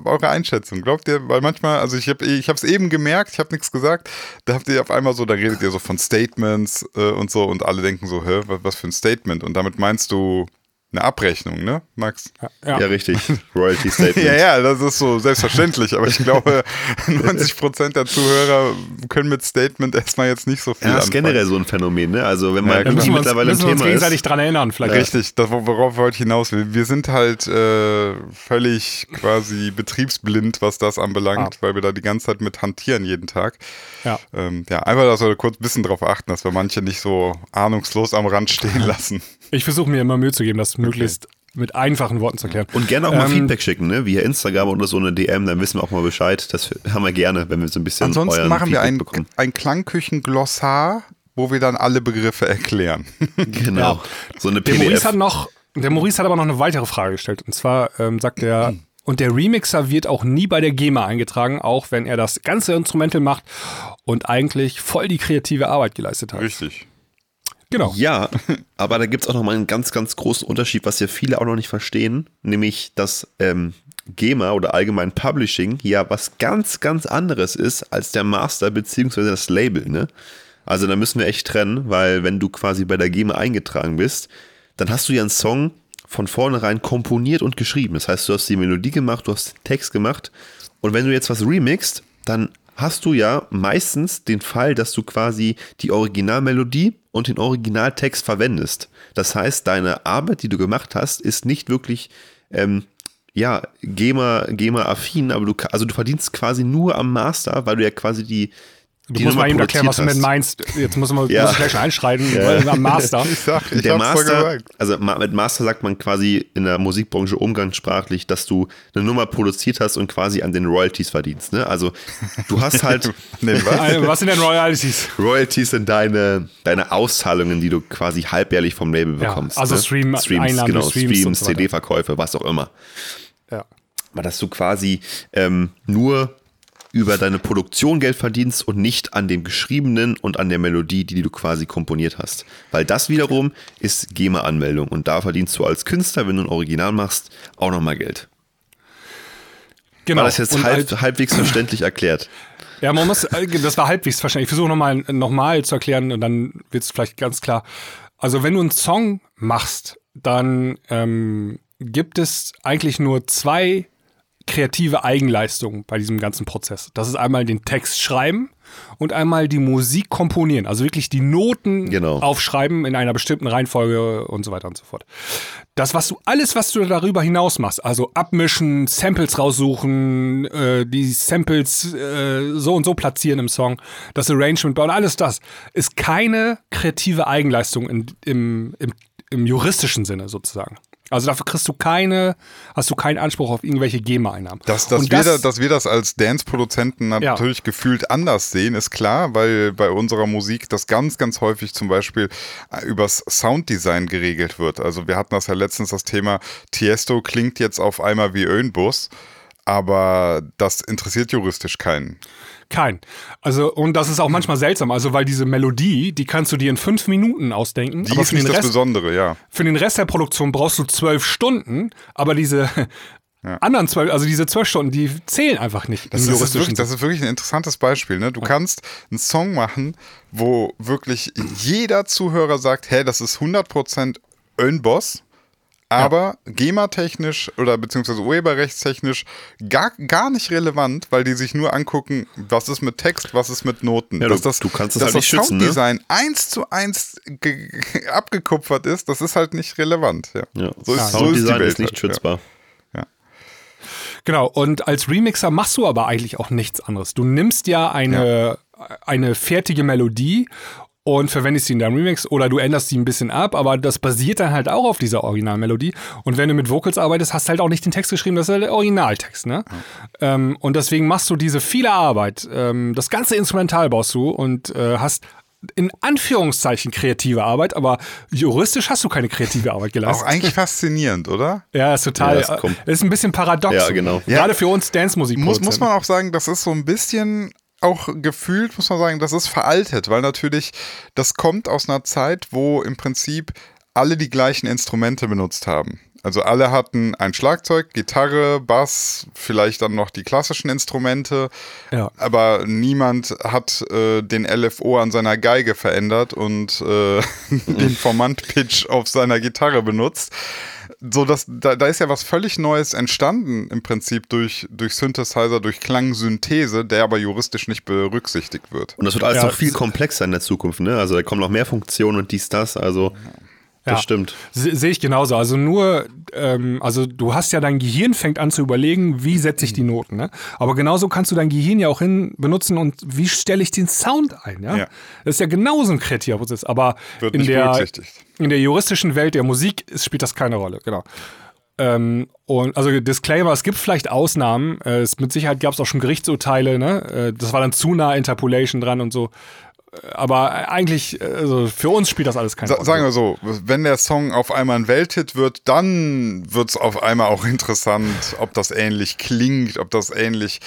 eure Einschätzung. Glaubt ihr, weil manchmal, also ich habe ich es eben gemerkt, ich habe nichts gesagt, da habt ihr auf einmal so, da redet ihr so von Statements äh, und so und alle denken so, hä, was für ein Statement? Und damit meinst du eine Abrechnung, ne, Max? Ja. Ja, richtig. (laughs) Royalty Statement. Ja, ja, das ist so selbstverständlich, aber ich glaube, (laughs) 90% der Zuhörer können mit Statement erstmal jetzt nicht so viel Ja, das ist anfangen. generell so ein Phänomen, ne? Also wenn Ja, man klar. Da müssen wir uns, mittlerweile müssen ein wir uns Thema gegenseitig ist. dran erinnern, vielleicht. Richtig, das, worauf wollte ich hinaus? Wir, wir sind halt äh, völlig quasi betriebsblind, was das anbelangt, Ah. weil wir da die ganze Zeit mit hantieren jeden Tag. Ja. Ähm, ja, einfach, dass wir kurz ein bisschen drauf achten, dass wir manche nicht so ahnungslos am Rand stehen (laughs) lassen. Ich versuche mir immer Mühe zu geben, das möglichst mit einfachen Worten zu erklären. Und gerne auch mal Ähm, Feedback schicken, ne? Via Instagram oder so eine DM, dann wissen wir auch mal Bescheid. Das haben wir gerne, wenn wir so ein bisschen Ansonsten euren machen wir Feedback ein, bekommen. ein Klangküchen-Glossar, wo wir dann alle Begriffe erklären. (laughs) Genau. Ja. So eine Der Maurice PDF. hat noch, der Maurice hat aber noch eine weitere Frage gestellt. Und zwar ähm, sagt er, (clears throat) und der Remixer wird auch nie bei der GEMA eingetragen, auch wenn er das ganze Instrumental macht und eigentlich voll die kreative Arbeit geleistet hat. Richtig. Genau. Ja, aber da gibt es auch noch mal einen ganz, ganz großen Unterschied, was ja viele auch noch nicht verstehen, nämlich dass ähm, GEMA oder allgemein Publishing ja was ganz, ganz anderes ist als der Master bzw. das Label. Ne? Also da müssen wir echt trennen, weil wenn du quasi bei der GEMA eingetragen bist, dann hast du ja einen Song von vornherein komponiert und geschrieben. Das heißt, du hast die Melodie gemacht, du hast den Text gemacht und wenn du jetzt was remixst, dann hast du ja meistens den Fall, dass du quasi die Originalmelodie und den Originaltext verwendest. Das heißt, deine Arbeit, die du gemacht hast, ist nicht wirklich ähm, ja, GEMA, GEMA-affin, aber du, also du verdienst quasi nur am Master, weil du ja quasi die, Du musst mal eben erklären, was du mit meinst. Jetzt muss man (laughs) Ja. muss gleich schon einschreiten, weil am Master. (laughs) Ich sag, ich der Master, also mit Master sagt man quasi in der Musikbranche umgangssprachlich, dass du eine Nummer produziert hast und quasi an den Royalties verdienst. Ne? Also du hast halt (laughs) Nee, was? Was sind denn Royalties? Royalties sind deine, deine Auszahlungen, die du quasi halbjährlich vom Label Ja, bekommst. also ne? Stream- Streams, Einnahmen genau, Streams Streams, so. CD-Verkäufe, was auch immer. Ja. Aber dass du quasi ähm, nur über deine Produktion Geld verdienst und nicht an dem Geschriebenen und an der Melodie, die du quasi komponiert hast. Weil das wiederum ist GEMA-Anmeldung und da verdienst du als Künstler, wenn du ein Original machst, auch nochmal Geld. Genau. War das jetzt halb, halt- halbwegs verständlich erklärt? (laughs) Ja, man muss, äh, das war halbwegs verständlich. Ich versuche nochmal noch mal zu erklären und dann wird es vielleicht ganz klar. Also wenn du einen Song machst, dann ähm, gibt es eigentlich nur zwei kreative Eigenleistungen bei diesem ganzen Prozess. Das ist einmal den Text schreiben und einmal die Musik komponieren. Also wirklich die Noten Genau. aufschreiben in einer bestimmten Reihenfolge und so weiter und so fort. Das, was du, alles, was du darüber hinaus machst, also abmischen, Samples raussuchen, äh, die Samples äh, so und so platzieren im Song, das Arrangement bauen, alles das, ist keine kreative Eigenleistung in, im, im, im juristischen Sinne sozusagen. Also dafür kriegst du keine, hast du keinen Anspruch auf irgendwelche GEMA-Einnahmen. Dass, dass, Und wir da, dass wir das als Dance-Produzenten Ja. natürlich gefühlt anders sehen, ist klar, weil bei unserer Musik das ganz, ganz häufig zum Beispiel äh, übers Sounddesign geregelt wird. Also wir hatten das ja letztens das Thema, Tiesto klingt jetzt auf einmal wie Öhnbus, aber das interessiert juristisch keinen. Kein. Also, und das ist auch manchmal seltsam, also weil diese Melodie, die kannst du dir in fünf Minuten ausdenken. Die aber ist für nicht den das Rest, Besondere, ja. Für den Rest der Produktion brauchst du zwölf Stunden, aber diese anderen zwölf, also diese zwölf Stunden, die zählen einfach nicht Das, im ist, wirklich, das ist wirklich ein interessantes Beispiel. Ne? Du kannst einen Song machen, wo wirklich jeder Zuhörer sagt, hey, das ist 100% Boss, aber GEMA-technisch oder beziehungsweise urheberrechtstechnisch gar, gar nicht relevant, weil die sich nur angucken, was ist mit Text, was ist mit Noten. Ja, dass du- das, du kannst es dass halt nicht das schützen, ne? Sounddesign eins zu eins ge- abgekupfert ist, das ist halt nicht relevant. Ja. Ja. So, ist, so ist die Sounddesign Welt ist nicht halt, schützbar. Genau, und als Remixer machst du aber eigentlich auch nichts anderes. Du nimmst ja eine, eine fertige Melodie und verwendest sie in deinem Remix oder du änderst sie ein bisschen ab, aber das basiert dann halt auch auf dieser Originalmelodie. Und wenn du mit Vocals arbeitest, hast du halt auch nicht den Text geschrieben, das ist halt der Originaltext. Ne? Ähm, und deswegen machst du diese viele Arbeit. Ähm, das ganze Instrumental baust du und äh, hast in Anführungszeichen kreative Arbeit, aber juristisch hast du keine kreative Arbeit Ja. Auch geleistet. eigentlich faszinierend, oder? Ja, ist total. Ja, äh, ist ein bisschen paradox. Ja, genau. Gerade für uns Dance-Musik. Muss, muss man auch sagen, das ist so ein bisschen auch gefühlt, muss man sagen, das ist veraltet, weil natürlich das kommt aus einer Zeit, wo im Prinzip alle die gleichen Instrumente benutzt haben. Also alle hatten ein Schlagzeug, Gitarre, Bass, vielleicht dann noch die klassischen Instrumente, Ja. aber niemand hat äh, den LFO an seiner Geige verändert und äh, (laughs) den (laughs) Formant-Pitch auf seiner Gitarre benutzt. So, dass, da, da ist ja was völlig Neues entstanden im Prinzip durch, durch Synthesizer, durch Klangsynthese, der aber juristisch nicht berücksichtigt wird. Und das wird alles Ja, noch viel komplexer in der Zukunft, ne? Also da kommen noch mehr Funktionen und dies, das, also das Ja. stimmt. Se- Sehe ich genauso. Also nur, ähm, also du hast ja dein Gehirn fängt an zu überlegen, wie setze ich die Noten. Ne? Aber genauso kannst du dein Gehirn ja auch hin benutzen und wie stelle ich den Sound ein. Ja? Ja. Das ist ja genauso ein kreativer Prozess. Aber Wird in der, in der juristischen Welt der Musik ist, spielt das keine Rolle. Genau. Ähm, und also Disclaimer, es gibt vielleicht Ausnahmen. Äh, es, mit Sicherheit gab es auch schon Gerichtsurteile. Ne? Äh, das war dann zu nah Interpolation dran und so. Äh, Aber eigentlich, äh, also für uns spielt das alles keine Sa Rolle. sagen wir so, wenn der Song auf einmal ein Welthit wird, dann wird es auf einmal auch interessant, ob das ähnlich klingt, ob das ähnlich,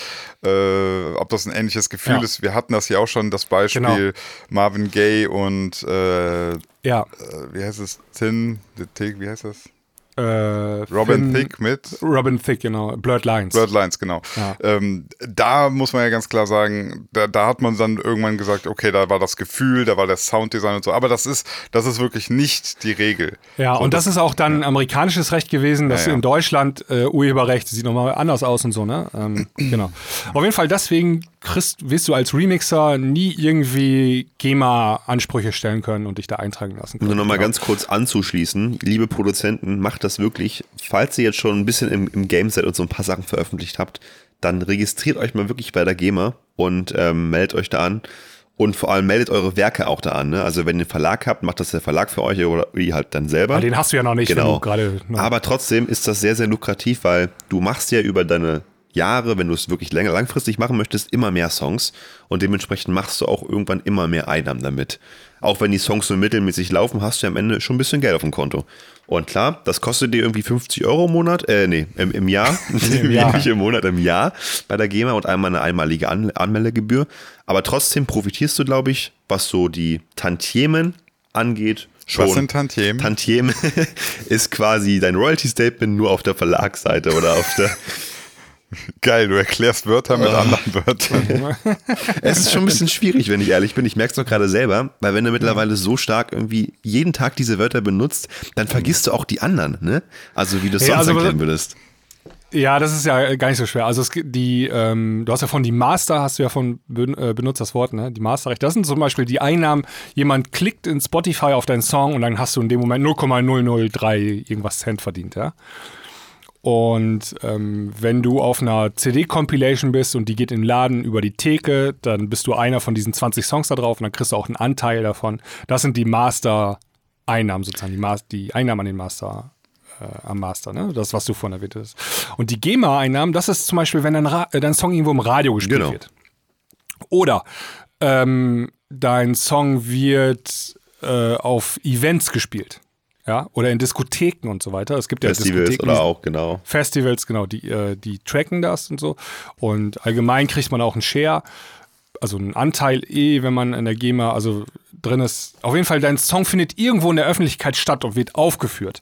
äh, ob das ein ähnliches Gefühl Ja. ist. Wir hatten das ja auch schon, das Beispiel Genau. Marvin Gaye und äh, äh, ja. wie heißt es? Tin, wie heißt das? Äh, Robin Finn- Thicke mit Robin Thicke, genau. Blurred Lines. Blurred Lines, genau. Ja. Ähm, da muss man ja ganz klar sagen, da, da hat man dann irgendwann gesagt, okay, da war das Gefühl, da war der Sounddesign und so, aber das ist, das ist wirklich nicht die Regel. Ja, So, und das, ist auch dann amerikanisches Recht gewesen, dass Ja, ja. in Deutschland äh, Urheberrecht sieht nochmal anders aus und so, ne? Ähm, (clears throat) genau. Auf jeden Fall deswegen kriegst, wirst du als Remixer nie irgendwie GEMA-Ansprüche stellen können und dich da eintragen lassen Um können. nur noch mal Genau. ganz kurz anzuschließen, liebe Produzenten, macht das wirklich. Falls ihr jetzt schon ein bisschen im, im Game seid und so ein paar Sachen veröffentlicht habt, dann registriert euch mal wirklich bei der GEMA und ähm, meldet euch da an. Und vor allem meldet eure Werke auch da an. Ne? Also wenn ihr einen Verlag habt, macht das der Verlag für euch oder ihr halt dann selber. Aber den hast du ja noch nicht, Genau. gerade. Aber trotzdem ist das sehr, sehr lukrativ, weil du machst ja über deine Jahre, wenn du es wirklich länger, langfristig machen möchtest, immer mehr Songs und dementsprechend machst du auch irgendwann immer mehr Einnahmen damit. Auch wenn die Songs nur mittelmäßig laufen, hast du am Ende schon ein bisschen Geld auf dem Konto. Und klar, das kostet dir irgendwie 50 Euro im Monat, äh, nee, im, im Jahr, (laughs) (laughs) Jahr. nicht im Monat, im Jahr bei der GEMA und einmal eine einmalige An Anmeldegebühr. Aber trotzdem profitierst du, glaube ich, was so die Tantiemen angeht, schon. Was sind Tantiemen? Tantiemen (laughs) ist quasi dein Royalty-Statement nur auf der Verlagsseite oder auf der. Geil, du erklärst Wörter mit Oh. anderen Wörtern. (laughs) es ist schon ein bisschen schwierig, wenn ich ehrlich bin. Ich merke es doch gerade selber, weil wenn du mittlerweile so stark irgendwie jeden Tag diese Wörter benutzt, dann vergisst du auch die anderen, ne? Also wie du es Ja, sonst also- erklären würdest. Ja, das ist ja gar nicht so schwer. Also es die, ähm, du hast ja von die Master, hast du ja von äh, benutzt das Wort, ne? Die Masterrechte. Das sind zum Beispiel die Einnahmen, jemand klickt in Spotify auf deinen Song und dann hast du in dem Moment 0,003 irgendwas Cent verdient, ja. Und ähm, wenn du auf einer CD-Compilation bist und die geht in den Laden über die Theke, dann bist du einer von diesen 20 Songs da drauf und dann kriegst du auch einen Anteil davon. Das sind die Master-Einnahmen sozusagen, die, Mas die Einnahmen an den Master, äh, am Master, ne? Das, was du vorhin erwähnt hast. Und die GEMA-Einnahmen, das ist zum Beispiel, wenn dein, Ra äh, dein Song irgendwo im Radio gespielt Genau. wird. Oder ähm, dein Song wird äh, auf Events gespielt. Ja, oder in Diskotheken und so weiter. Es gibt ja Festivals Diskotheken, oder auch, genau. Festivals, genau, die, äh, die tracken das und so. Und allgemein kriegt man auch einen Share, also einen Anteil eh, wenn man in der GEMA, also drin ist. Auf jeden Fall, dein Song findet irgendwo in der Öffentlichkeit statt und wird aufgeführt.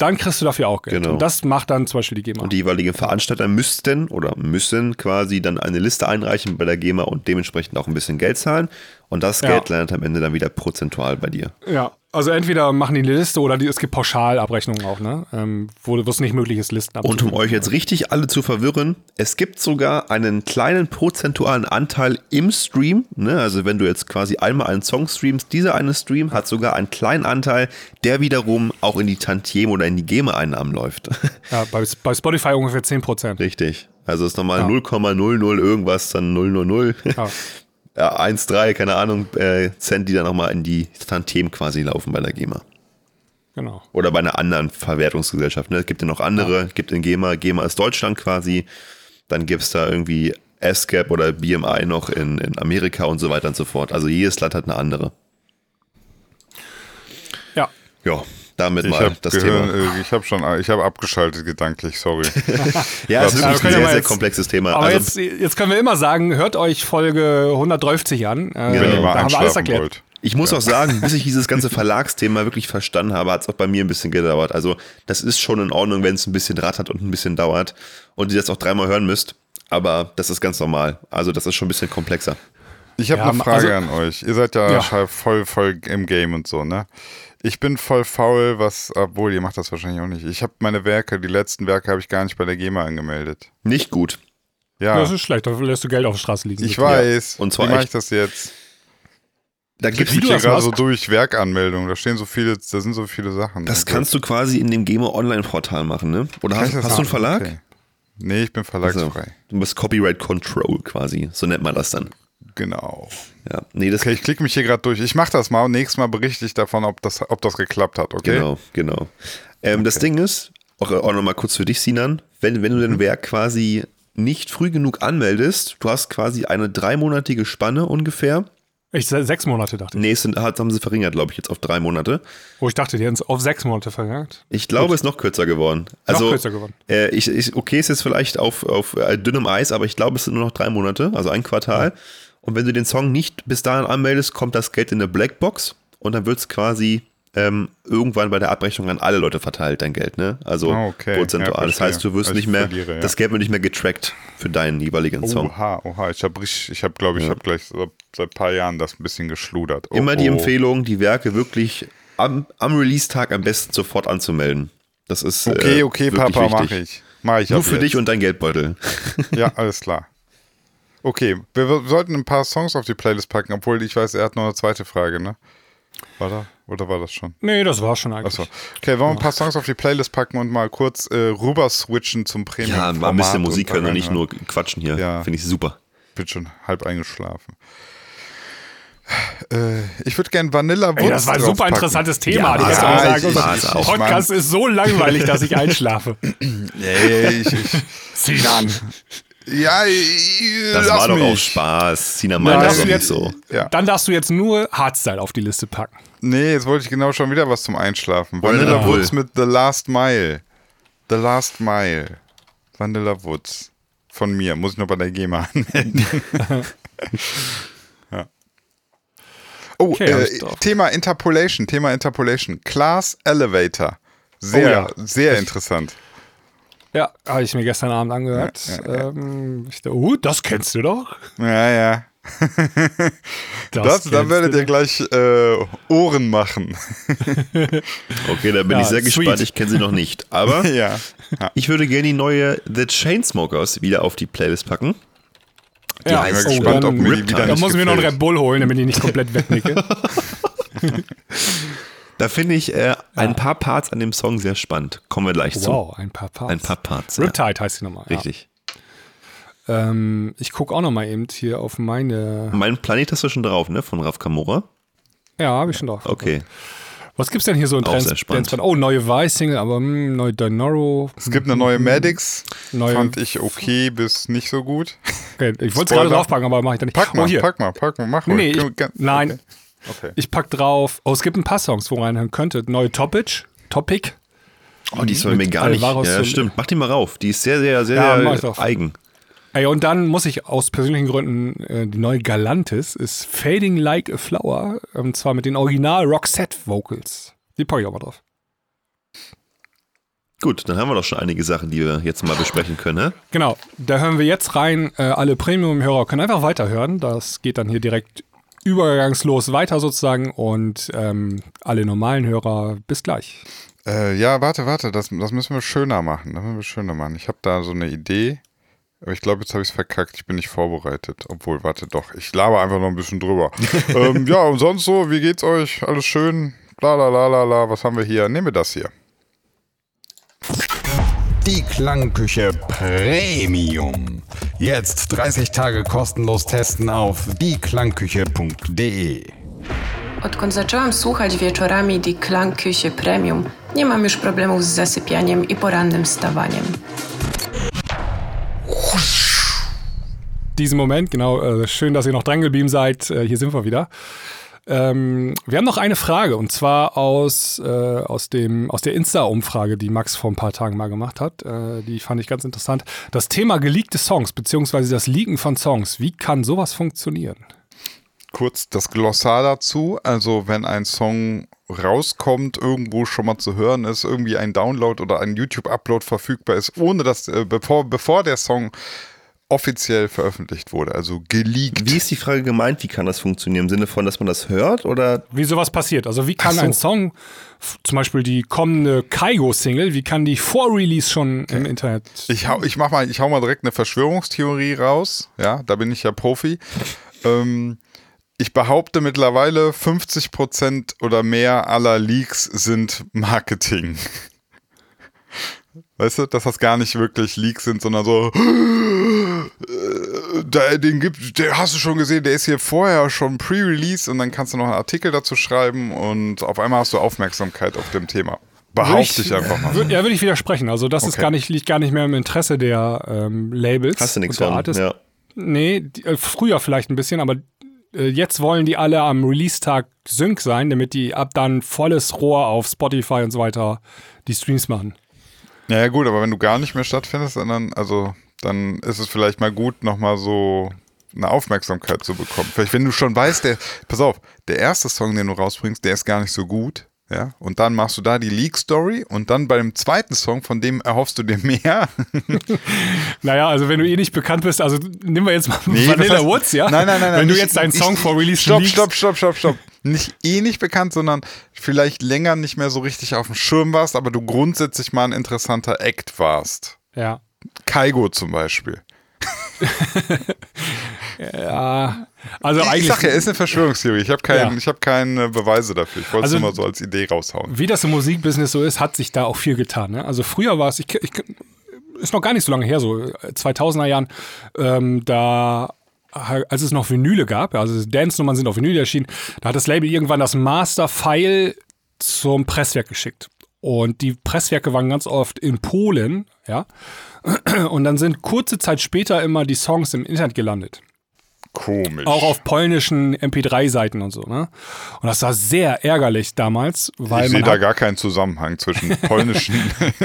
Dann kriegst du dafür auch Geld. Genau. Und das macht dann zum Beispiel die GEMA. Und die jeweiligen Veranstalter müssten oder müssen quasi dann eine Liste einreichen bei der GEMA und dementsprechend auch ein bisschen Geld zahlen. Und das Ja. Geld landet am Ende dann wieder prozentual bei dir. ja, also entweder machen die eine Liste oder die, es gibt Pauschalabrechnungen auch, ne? Ähm, wo es nicht möglich ist, Listen Und um euch jetzt richtig alle zu verwirren, es gibt sogar einen kleinen prozentualen Anteil im Stream. Ne? Also wenn du jetzt quasi einmal einen Song streamst, dieser eine Stream hat sogar einen kleinen Anteil, der wiederum auch in die Tantiem oder in die GEMA-Einnahmen läuft. Ja, bei, bei Spotify ungefähr 10%. Richtig. Also ist nochmal Ja. 0,00 irgendwas, dann 000. Ja. (laughs) Ja, 1,3, keine Ahnung, äh, Cent, die dann nochmal in die Tantiem quasi laufen bei der GEMA. Genau. Oder bei einer anderen Verwertungsgesellschaft. Ne? Es gibt ja noch andere, gibt in GEMA, GEMA ist Deutschland quasi. Dann gibt es da irgendwie ASCAP oder BMI noch in, in Amerika und so weiter und so fort. Also jedes Land hat eine andere. Ja. Ja, damit Ich mal habe das Gehirn, Thema. ich habe schon, ich habe abgeschaltet gedanklich, sorry. (laughs) Ja, es ist Ja, ein ja sehr, sehr jetzt- komplexes Thema. Aber Also, jetzt, jetzt können wir immer sagen, hört euch Folge 130 an. Äh, Genau. Wenn ihr Ja, mal da haben wir alles erklärt. wollt. Ich muss auch sagen, (laughs) bis ich dieses ganze Verlagsthema wirklich verstanden habe, hat es auch bei mir ein bisschen gedauert. Also, das ist schon in Ordnung, wenn es ein bisschen rattert und ein bisschen dauert und ihr das auch dreimal hören müsst. Aber das ist ganz normal. Also, das ist schon ein bisschen komplexer. Ich habe Ja, eine Frage also- an euch. Ihr seid ja, Ja. voll, voll im Game und so, ne? Ich bin voll faul, was, obwohl ihr macht das wahrscheinlich auch nicht. Ich habe meine Werke, die letzten Werke habe ich gar nicht bei der GEMA angemeldet. Nicht gut. Ja, Das ist schlecht, da lässt du Geld auf der Straße liegen. ich weiß. Und zwar Wie mache ich das jetzt? Da Ich gibt's hier das gerade so durch Werkanmeldungen. Da stehen so viele, da sind so viele Sachen. Das kannst du quasi in dem GEMA Online-Portal machen, ne? Oder hast, ich hast du einen machen? Verlag? Okay. Nee, ich bin Also, verlagsfrei. du bist Copyright Control quasi. So nennt man das dann. Genau. Ja. Nee, das Okay, ich klicke mich hier gerade durch. Ich mache das mal und nächstes Mal berichte ich davon, ob das, ob das geklappt hat, okay? Genau, genau. Ähm, Das Ding ist, auch, auch nochmal kurz für dich, Sinan, wenn, wenn du Mhm. dein Werk quasi nicht früh genug anmeldest, du hast quasi eine dreimonatige Spanne ungefähr. Ich se- sechs Monate dachte ich. Nee, es sind, haben sie verringert, glaube ich, jetzt auf drei Monate. Wo ich dachte, die hätten es auf sechs Monate verjagt. Ich glaube, es ist noch kürzer geworden. Also, Noch kürzer geworden. Äh, ich, ich, okay, es ist vielleicht auf, auf äh, dünnem Eis, aber ich glaube, es sind nur noch drei Monate, also ein Quartal. Und wenn du den Song nicht bis dahin anmeldest, kommt das Geld in eine Blackbox und dann wird es quasi ähm, irgendwann bei der Abrechnung an alle Leute verteilt, dein Geld, ne? Also Ah, okay. prozentual. Ja, das heißt, du wirst Also nicht ich mehr, verliere, ja. das Geld wird nicht mehr getrackt für deinen jeweiligen Song. Oha, oha, ich habe, ich habe, glaube ich, ich habe gleich so, seit ein paar Jahren das ein bisschen geschludert. Oh, Immer die oh. Empfehlung, die Werke wirklich am, am Release-Tag am besten sofort anzumelden. Das ist Okay, äh, okay, wirklich Papa, mache ich. Mach ich Nur für jetzt. dich und dein Geldbeutel. Ja, alles klar. Okay, wir, wir sollten ein paar Songs auf die Playlist packen, obwohl ich weiß, er hat noch eine zweite Frage, ne? War da? Oder war das schon? Nee, das war schon eigentlich. Achso. Okay, wollen wir ein paar Songs auf die Playlist packen und mal kurz äh, rüber switchen zum Premium. Ja, mal ein bisschen Musik hören und nicht nur quatschen hier. Ja. Finde ich super. Bin schon halb eingeschlafen. Äh, ich würde gerne Vanilla Woods Ey, das war ein super interessantes Thema. Ja, ja, ich- ich- ich Podcast ist so langweilig, dass ich einschlafe. (laughs) Nee, ich, ich, (laughs) Sinan. Ja, ich, Das lass war doch mich. auch Spaß. Sina Dann meinte das darfst, doch du nicht jetzt, so. Ja. dann darfst du jetzt nur Hardstyle auf die Liste packen. Nee, jetzt wollte ich genau schon wieder was zum Einschlafen. Vanilla. Woods mit The Last Mile. The Last Mile. Vanilla Woods. Von mir. Muss ich noch bei der GEMA (laughs) anmelden. (laughs) ja. Oh, Okay, äh, ich. Thema Interpolation. Thema Interpolation. Class Elevator. Sehr, Oh ja. sehr interessant. Ja, habe ich mir gestern Abend angehört. Ja, ja, ja. Ähm, ich dachte, uh, das kennst du doch. Ja, ja. (laughs) Das, da kennst werdet du. ihr gleich äh, Ohren machen. (laughs) Okay, da bin Ja, ich sehr sweet. gespannt. Ich kenne sie noch nicht. Aber (laughs) ja. ja. ich würde gerne die neue The Chainsmokers wieder auf die Playlist packen. Die Ja, heißt bin gespannt, ob mir die wieder Da muss ich mir noch einen. Red Bull holen, damit ich nicht komplett wegnicke. Da finde ich äh, ein paar Parts an dem Song sehr spannend. Kommen wir gleich zu. wow, ein paar Parts. Ein paar Parts. Ja. Riptide heißt sie nochmal. Richtig. Ja. Ähm, ich gucke auch nochmal eben hier auf meine. Mein Planet hast du schon drauf, ne? Von Raf Kamora. Ja, habe ich schon drauf. Okay. Was gibt's denn hier so in Auch Trends? sehr spannend. Trends- Oh, neue Vice-Single, aber hm, neue Dinoro. Es gibt eine neue Maddox. Neue- Fand ich okay bis nicht so gut. Okay, ich wollte es gerade draufpacken, aber mache ich dann nicht. Pack mal, oh, hier. pack mal, pack mal, mach mal. Nee, ich, Ga- nein. Okay. Okay. Ich pack drauf. Oh, es gibt ein paar Songs, wo ihr reinhören könntet. Neue Topic. Topic. Oh, die ist mir gar nicht. Alvaro Ja, stimmt. Mach die mal rauf. Die ist sehr, sehr, sehr, Ja, sehr eigen. Ey, und dann muss ich aus persönlichen Gründen, äh, die neue Galantis ist Fading Like a Flower. Und zwar mit den Original Roxette Vocals. Die packe ich auch mal drauf. Gut, dann haben wir doch schon einige Sachen, die wir jetzt mal besprechen können. Ne? Genau, da hören wir jetzt rein. Äh, alle Premium-Hörer können einfach weiterhören. Das geht dann hier direkt übergangslos weiter sozusagen. Und ähm, alle normalen Hörer, bis gleich. Äh, ja, warte, warte, das, das müssen wir schöner machen. Das müssen wir schöner machen. Ich habe da so eine Idee, aber ich glaube, jetzt habe ich es verkackt. Ich bin nicht vorbereitet. Obwohl, warte doch, ich laber einfach noch ein bisschen drüber. (laughs) ähm, ja, und sonst so, wie geht's euch? Alles schön? La la la la la, was haben wir hier? Nehmen wir das hier. Die Klangküche Premium. Jetzt 30 Tage kostenlos testen auf dieklangküche.de. Odkąd zaczęłam słuchać wieczorami The Klang Küche Premium, nie mam już problemów z zasypianiem i porannym wstawaniem. Diesen Moment, genau, äh, schön, dass ihr noch dran geblieben seid. Äh, hier sind wir wieder. Ähm, wir haben noch eine Frage und zwar aus, äh, aus, dem, aus der Insta-Umfrage, die Max vor ein paar Tagen mal gemacht hat. Äh, die fand ich ganz interessant. Das Thema geleakte Songs, beziehungsweise das Leaken von Songs. Wie kann sowas funktionieren? Kurz das Glossar dazu. Also, wenn ein Song rauskommt, irgendwo schon mal zu hören ist, irgendwie ein Download oder ein YouTube-Upload verfügbar ist, ohne dass, äh, bevor, bevor der Song offiziell veröffentlicht wurde, also geleakt. Wie ist die Frage gemeint? Wie kann das funktionieren? Im Sinne von, dass man das hört? Oder Wie sowas passiert? Also wie kann so. ein Song, zum Beispiel die kommende Kaigo-Single, wie kann die vor Release schon im Internet? Ich hau, ich mach mal, ich hau mal direkt eine Verschwörungstheorie raus. Ja, da bin ich ja Profi. Ähm, ich behaupte mittlerweile 50% oder mehr aller Leaks sind Marketing. Weißt du, dass das gar nicht wirklich Leaks sind, sondern so, äh, (gasps) da, den gibt, der hast du schon gesehen, der ist hier vorher schon pre-release und dann kannst du noch einen Artikel dazu schreiben und auf einmal hast du Aufmerksamkeit auf dem Thema. Behaupte ich, einfach mal. Würd, ja, würde ich widersprechen. Also das ist Okay. gar nicht, liegt gar nicht mehr im Interesse der ähm, Labels. hast du nichts von? Artists. Ja. Nee, die, äh, früher vielleicht ein bisschen, aber äh, jetzt wollen die alle am Release-Tag Sync sein, damit die ab dann volles Rohr auf Spotify und so weiter die Streams machen. Ja, ja, gut, aber wenn du gar nicht mehr stattfindest, dann, also, dann ist es vielleicht mal gut, nochmal so eine Aufmerksamkeit zu bekommen. Vielleicht, wenn du schon weißt, der, pass auf, der erste Song, den du rausbringst, der ist gar nicht so gut, ja, und dann machst du da die Leak-Story und dann bei dem zweiten Song, von dem erhoffst du dir mehr. (laughs) Naja, also wenn du eh nicht bekannt bist, also nehmen wir jetzt mal Nee, Vanilla heißt- Woods, ja? Nein, nein, nein. nein Wenn du nicht- jetzt deinen ich- Song vor Release Stopp, leakst- stopp, stopp, stopp, stopp. Nicht eh nicht bekannt, sondern vielleicht länger nicht mehr so richtig auf dem Schirm warst, aber du grundsätzlich mal ein interessanter Act warst. Ja. Kaigo zum Beispiel. (laughs) Ja. Also Ich eigentlich. sag ja, ist eine Verschwörungstheorie. Ich habe kein, Ja. ich hab keine Beweise dafür. Ich wollte es Also- nur mal so als Idee raushauen. wie das im Musikbusiness so ist, hat sich da auch viel getan. Ne? Also früher war es, ich, ich, ist noch gar nicht so lange her, so äh, 2000er Jahren, ähm, da als es noch Vinyle gab, also Dance-Nummern sind auf Vinyl erschienen, da hat das Label irgendwann das Master-File zum Presswerk geschickt. Und die Presswerke waren ganz oft in Polen, ja. Und dann sind kurze Zeit später immer die Songs im Internet gelandet. Komisch. Auch auf polnischen MP3-Seiten und so, ne? Und das war sehr ärgerlich damals, weil ich sehe da gar keinen Zusammenhang zwischen (laughs) polnischen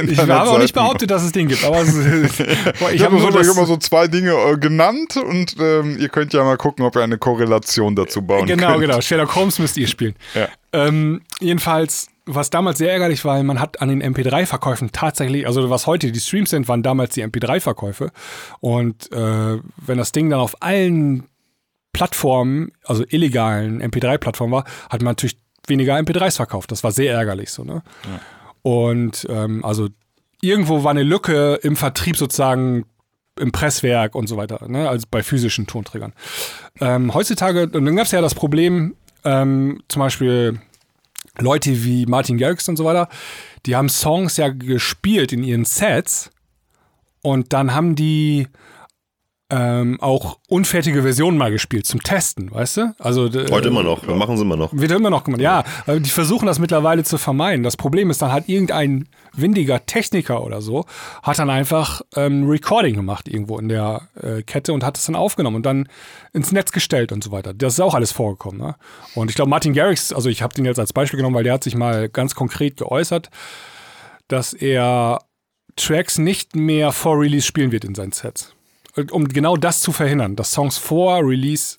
Ich habe auch nicht behauptet, dass es den gibt, aber es (laughs) Boah, Ich ich habe so, immer so zwei Dinge äh, genannt und ähm, ihr könnt ja mal gucken, ob ihr eine Korrelation dazu bauen genau, könnt. genau. Sherlock Holmes müsst ihr spielen. Ja. Ähm, jedenfalls, was damals sehr ärgerlich war, man hat an den MP3-Verkäufen tatsächlich, also was heute die Streams sind, waren damals die MP3-Verkäufe. Und äh, wenn das Ding dann auf allen Plattformen, also illegalen MP3-Plattformen war, hat man natürlich weniger MP3s verkauft. Das war sehr ärgerlich so, ne? Und ähm, also irgendwo war eine Lücke im Vertrieb sozusagen im Presswerk und so weiter, ne? also bei physischen Tonträgern. Ähm, heutzutage, und dann gab es ja das Problem, ähm, zum Beispiel Leute wie Martin Garrix und so weiter, die haben Songs ja gespielt in ihren Sets und dann haben die ähm, auch unfertige Versionen mal gespielt zum Testen, weißt du? Also äh, Heute immer noch. Wir machen sie immer noch. wird immer noch gemacht. Ja, aber die versuchen das mittlerweile zu vermeiden. Das Problem ist, dann hat irgendein windiger Techniker oder so, hat dann einfach ähm, Recording gemacht irgendwo in der äh, Kette und hat es dann aufgenommen und dann ins Netz gestellt und so weiter. Das ist auch alles vorgekommen. Ne? Und ich glaube, Martin Garrix, also ich habe den jetzt als Beispiel genommen, weil der hat sich mal ganz konkret geäußert, dass er Tracks nicht mehr vor Release spielen wird in seinen Sets. Um genau das zu verhindern, dass Songs vor Release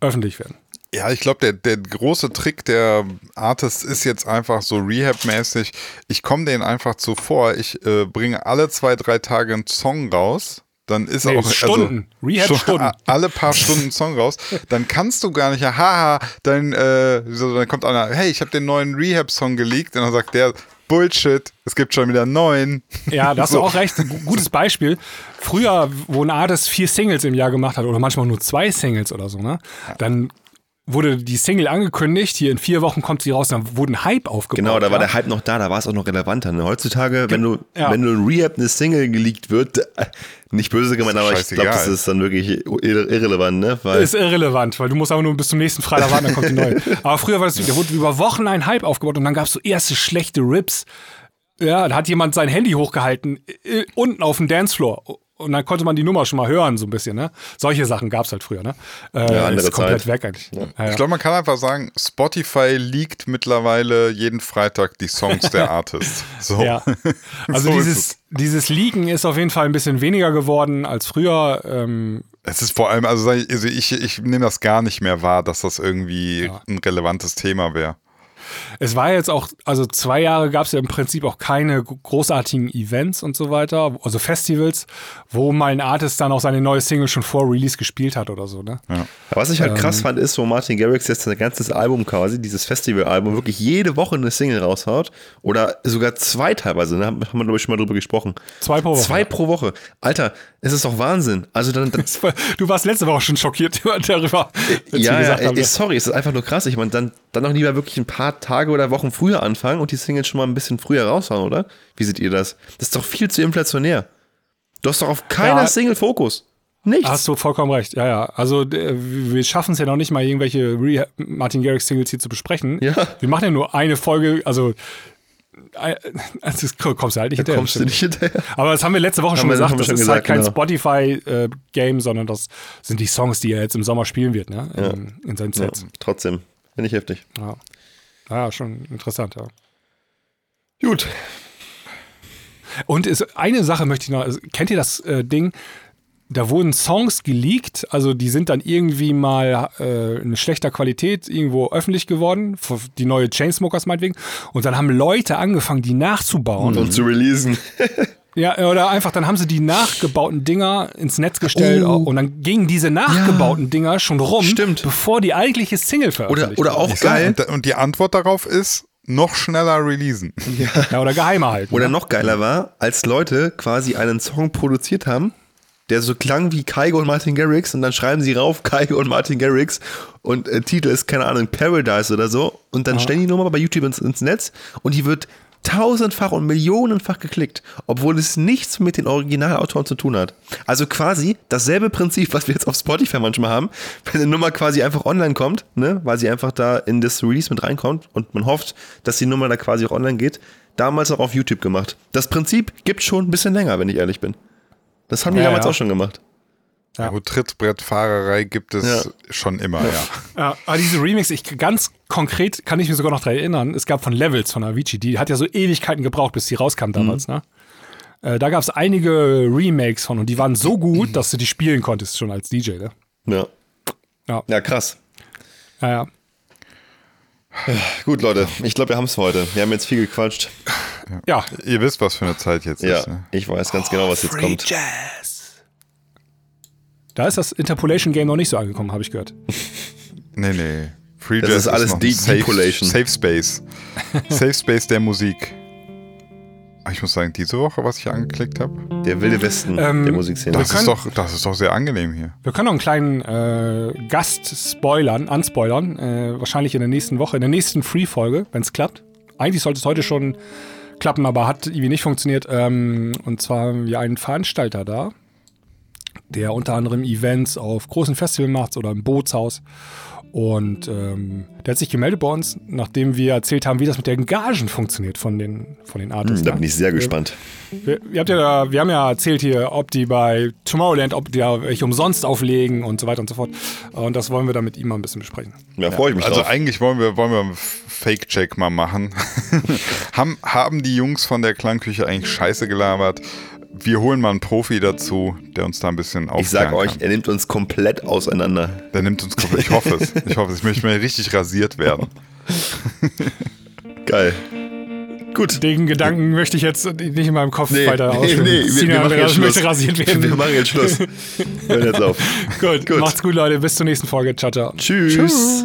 öffentlich werden. Ja, ich glaube, der, der große Trick der Artists ist jetzt einfach so Rehab-mäßig. Ich komme denen einfach zuvor. Ich äh, bringe alle zwei, drei Tage einen Song raus. Dann ist Nee, auch Stunden. Also, Rehab-Stunden. a- (laughs) Alle paar Stunden einen Song raus. Dann kannst du gar nicht, ja, haha, dann, äh, so, dann kommt einer, hey, ich habe den neuen Rehab-Song geleakt. Und dann sagt der, Bullshit, es gibt schon wieder neuen. Ja, da hast du auch recht. Ein gu- gutes Beispiel. Früher, wo ein Artist vier Singles im Jahr gemacht hat oder manchmal nur zwei Singles oder so, ne? Dann wurde die Single angekündigt, hier in vier Wochen kommt sie raus, dann wurde ein Hype aufgebaut. Genau, da war ja? der Hype noch da, da war es auch noch relevanter. Ne? Heutzutage, wenn du, ja. wenn du in Rehab eine Single geleakt wird, äh, nicht böse gemeint, aber ich glaube, das ist dann wirklich irre irrelevant, ne? Weil Ist irrelevant, weil du musst aber nur bis zum nächsten Freitag warten, dann kommt die neue. (laughs) Aber früher war das, da wurde über Wochen ein Hype aufgebaut und dann gab es so erste schlechte Rips. Ja, da hat jemand sein Handy hochgehalten, äh, unten auf dem Dancefloor. Und dann konnte man die Nummer schon mal hören, so ein bisschen, ne? Solche Sachen gab es halt früher, ne? Äh, Ja, andere ist komplett Zeit. weg eigentlich. Ja. Ja, Ich glaube, man kann einfach sagen, Spotify leakt mittlerweile jeden Freitag die Songs der (laughs) Artists. So. Ja. (laughs) Also So dieses, es. dieses Leaken ist auf jeden Fall ein bisschen weniger geworden als früher. Ähm, Es ist vor allem, also ich, also ich, ich nehme das gar nicht mehr wahr, dass das irgendwie ein relevantes Thema wäre. Es war jetzt auch, also zwei Jahre gab es ja im Prinzip auch keine gro- großartigen Events und so weiter, also Festivals, wo mal ein Artist dann auch seine neue Single schon vor Release gespielt hat oder so, ne? Aber was ich halt Ähm. krass fand, ist, wo Martin Garrix jetzt sein ganzes Album quasi, dieses Festivalalbum, wirklich jede Woche eine Single raushaut. Oder sogar zwei teilweise, ne? Haben wir, glaube ich, schon mal drüber gesprochen. Zwei pro Woche. Zwei pro Woche. Alter, es ist doch Wahnsinn. Also dann, dann (laughs) Du warst letzte Woche schon schockiert (laughs) darüber, ja, ja, haben, ey, sorry, es ist einfach nur krass. Ich meine, dann, dann noch lieber wirklich ein paar Tage oder Wochen früher anfangen und die Singles schon mal ein bisschen früher raushauen, oder? Wie seht ihr das? Das ist doch viel zu inflationär. Du hast doch auf keiner Ja. Single Fokus. Nichts. Hast du vollkommen recht, ja, ja. Also äh, wir schaffen es ja noch nicht mal, irgendwelche Re Martin Garrix Singles hier zu besprechen. Ja. Wir machen ja nur eine Folge, also, äh, (laughs) also das kommst du halt nicht hinterher. Kommst du nicht hinterher? Aber das haben wir letzte Woche schon gesagt, wir das schon ist gesagt, halt kein genau. Spotify-Game, sondern das sind die Songs, die er jetzt im Sommer spielen wird, ne? In, in seinen Ja, Sets. trotzdem. Finde ich heftig. Ja. Ja, schon interessant, ja. Gut. Und ist, eine Sache möchte ich noch, also, kennt ihr das äh, Ding? Da wurden Songs geleakt, also die sind dann irgendwie mal äh, in schlechter Qualität irgendwo öffentlich geworden, für die neue Chainsmokers meinetwegen. Und dann haben Leute angefangen, die nachzubauen. Und zu releasen. (laughs) Ja, oder einfach, dann haben sie die nachgebauten Dinger ins Netz gestellt Oh. und dann gingen diese nachgebauten Dinger schon rum, Stimmt. bevor die eigentliche Single veröffentlicht oder auch geil. und, und die Antwort darauf ist, noch schneller releasen. wurde. Ja, oder geheimer halten. Oder ne? noch geiler war, als Leute quasi einen Song produziert haben, der so klang wie Kaigo und Martin Garrix und dann schreiben sie rauf Kaigo und Martin Garrix und äh, Titel ist, keine Ahnung, Paradise oder so und dann stellen die Nummer bei YouTube ins, ins Netz und die wird tausendfach und millionenfach geklickt, obwohl es nichts mit den Originalautoren zu tun hat. Also quasi dasselbe Prinzip, was wir jetzt auf Spotify manchmal haben, wenn eine Nummer quasi einfach online kommt, ne, weil sie einfach da in das Release mit reinkommt und man hofft, dass die Nummer da quasi auch online geht, damals auch auf YouTube gemacht. Das Prinzip gibt schon ein bisschen länger, wenn ich ehrlich bin. Das haben die Ja, damals ja. auch schon gemacht. Ja. Ja. Gut, Trittbrettfahrerei gibt es Ja. schon immer, ja. Ja, aber diese Remix, ich ganz konkret kann ich mich sogar noch daran erinnern, es gab von Levels von Avicii, die hat ja so Ewigkeiten gebraucht, bis die rauskam damals, Mhm. ne? Äh, da gab es einige Remakes von und die waren so gut, dass du die spielen konntest schon als DJ, ne? Ja. Ja. Ja, krass. Ja, ja. Gut, Leute, ich glaube, wir haben es heute. Wir haben jetzt viel gequatscht. Ja, Ihr wisst, was für eine Zeit jetzt Ja, ist. Ne? ich weiß ganz genau, was jetzt kommt. Jazz. Da ist das Interpolation Game noch nicht so angekommen, habe ich gehört. (laughs) Nee, nee. Free Das Jazz ist alles noch ein De- Safe, Depolation. Safe Space. (laughs) Safe Space der Musik. Aber Ich muss sagen, diese Woche, was ich angeklickt habe, Der wilde Westen Ähm, der Musikszene. das, können- ist doch, das ist doch sehr angenehm hier. Wir können noch einen kleinen äh, Gast spoilern, anspoilern. Äh, wahrscheinlich in der nächsten Woche, in der nächsten Free-Folge, wenn es klappt. Eigentlich sollte es heute schon klappen, aber hat irgendwie nicht funktioniert. Ähm, und zwar haben wir einen Veranstalter da, der unter anderem Events auf großen Festivals macht oder im Bootshaus. Und ähm, der hat sich gemeldet bei uns, nachdem wir erzählt haben, wie das mit den Gagen funktioniert von den, von den Artists. Hm, da ne? bin ich sehr gespannt. Wir, habt ja, wir haben ja erzählt hier, ob die bei Tomorrowland, ob die da welche umsonst auflegen und so weiter und so fort. Und das wollen wir dann mit ihm mal ein bisschen besprechen. Ja, freue ich mich Also drauf. eigentlich wollen wir, wollen wir einen Fake-Check mal machen. (laughs) haben, haben die Jungs von der Klangküche eigentlich Scheiße gelabert? Wir holen mal einen Profi dazu, der uns da ein bisschen aufklären Ich sag euch, kann. er nimmt uns komplett auseinander. Der nimmt uns komplett. Ich hoffe es. Ich hoffe es. Ich möchte mal richtig rasiert werden. Geil. Gut. Den Gedanken möchte ich jetzt nicht in meinem Kopf Nee, weiter nee, ausführen. nee, wir, wir Sina machen jetzt Schluss. möchte rasiert (laughs) werden. Wir machen jetzt Schluss. Hör jetzt auf. (laughs) gut, Gut. macht's gut, Leute. Bis zur nächsten Folge. Ciao, ciao. Tschüss.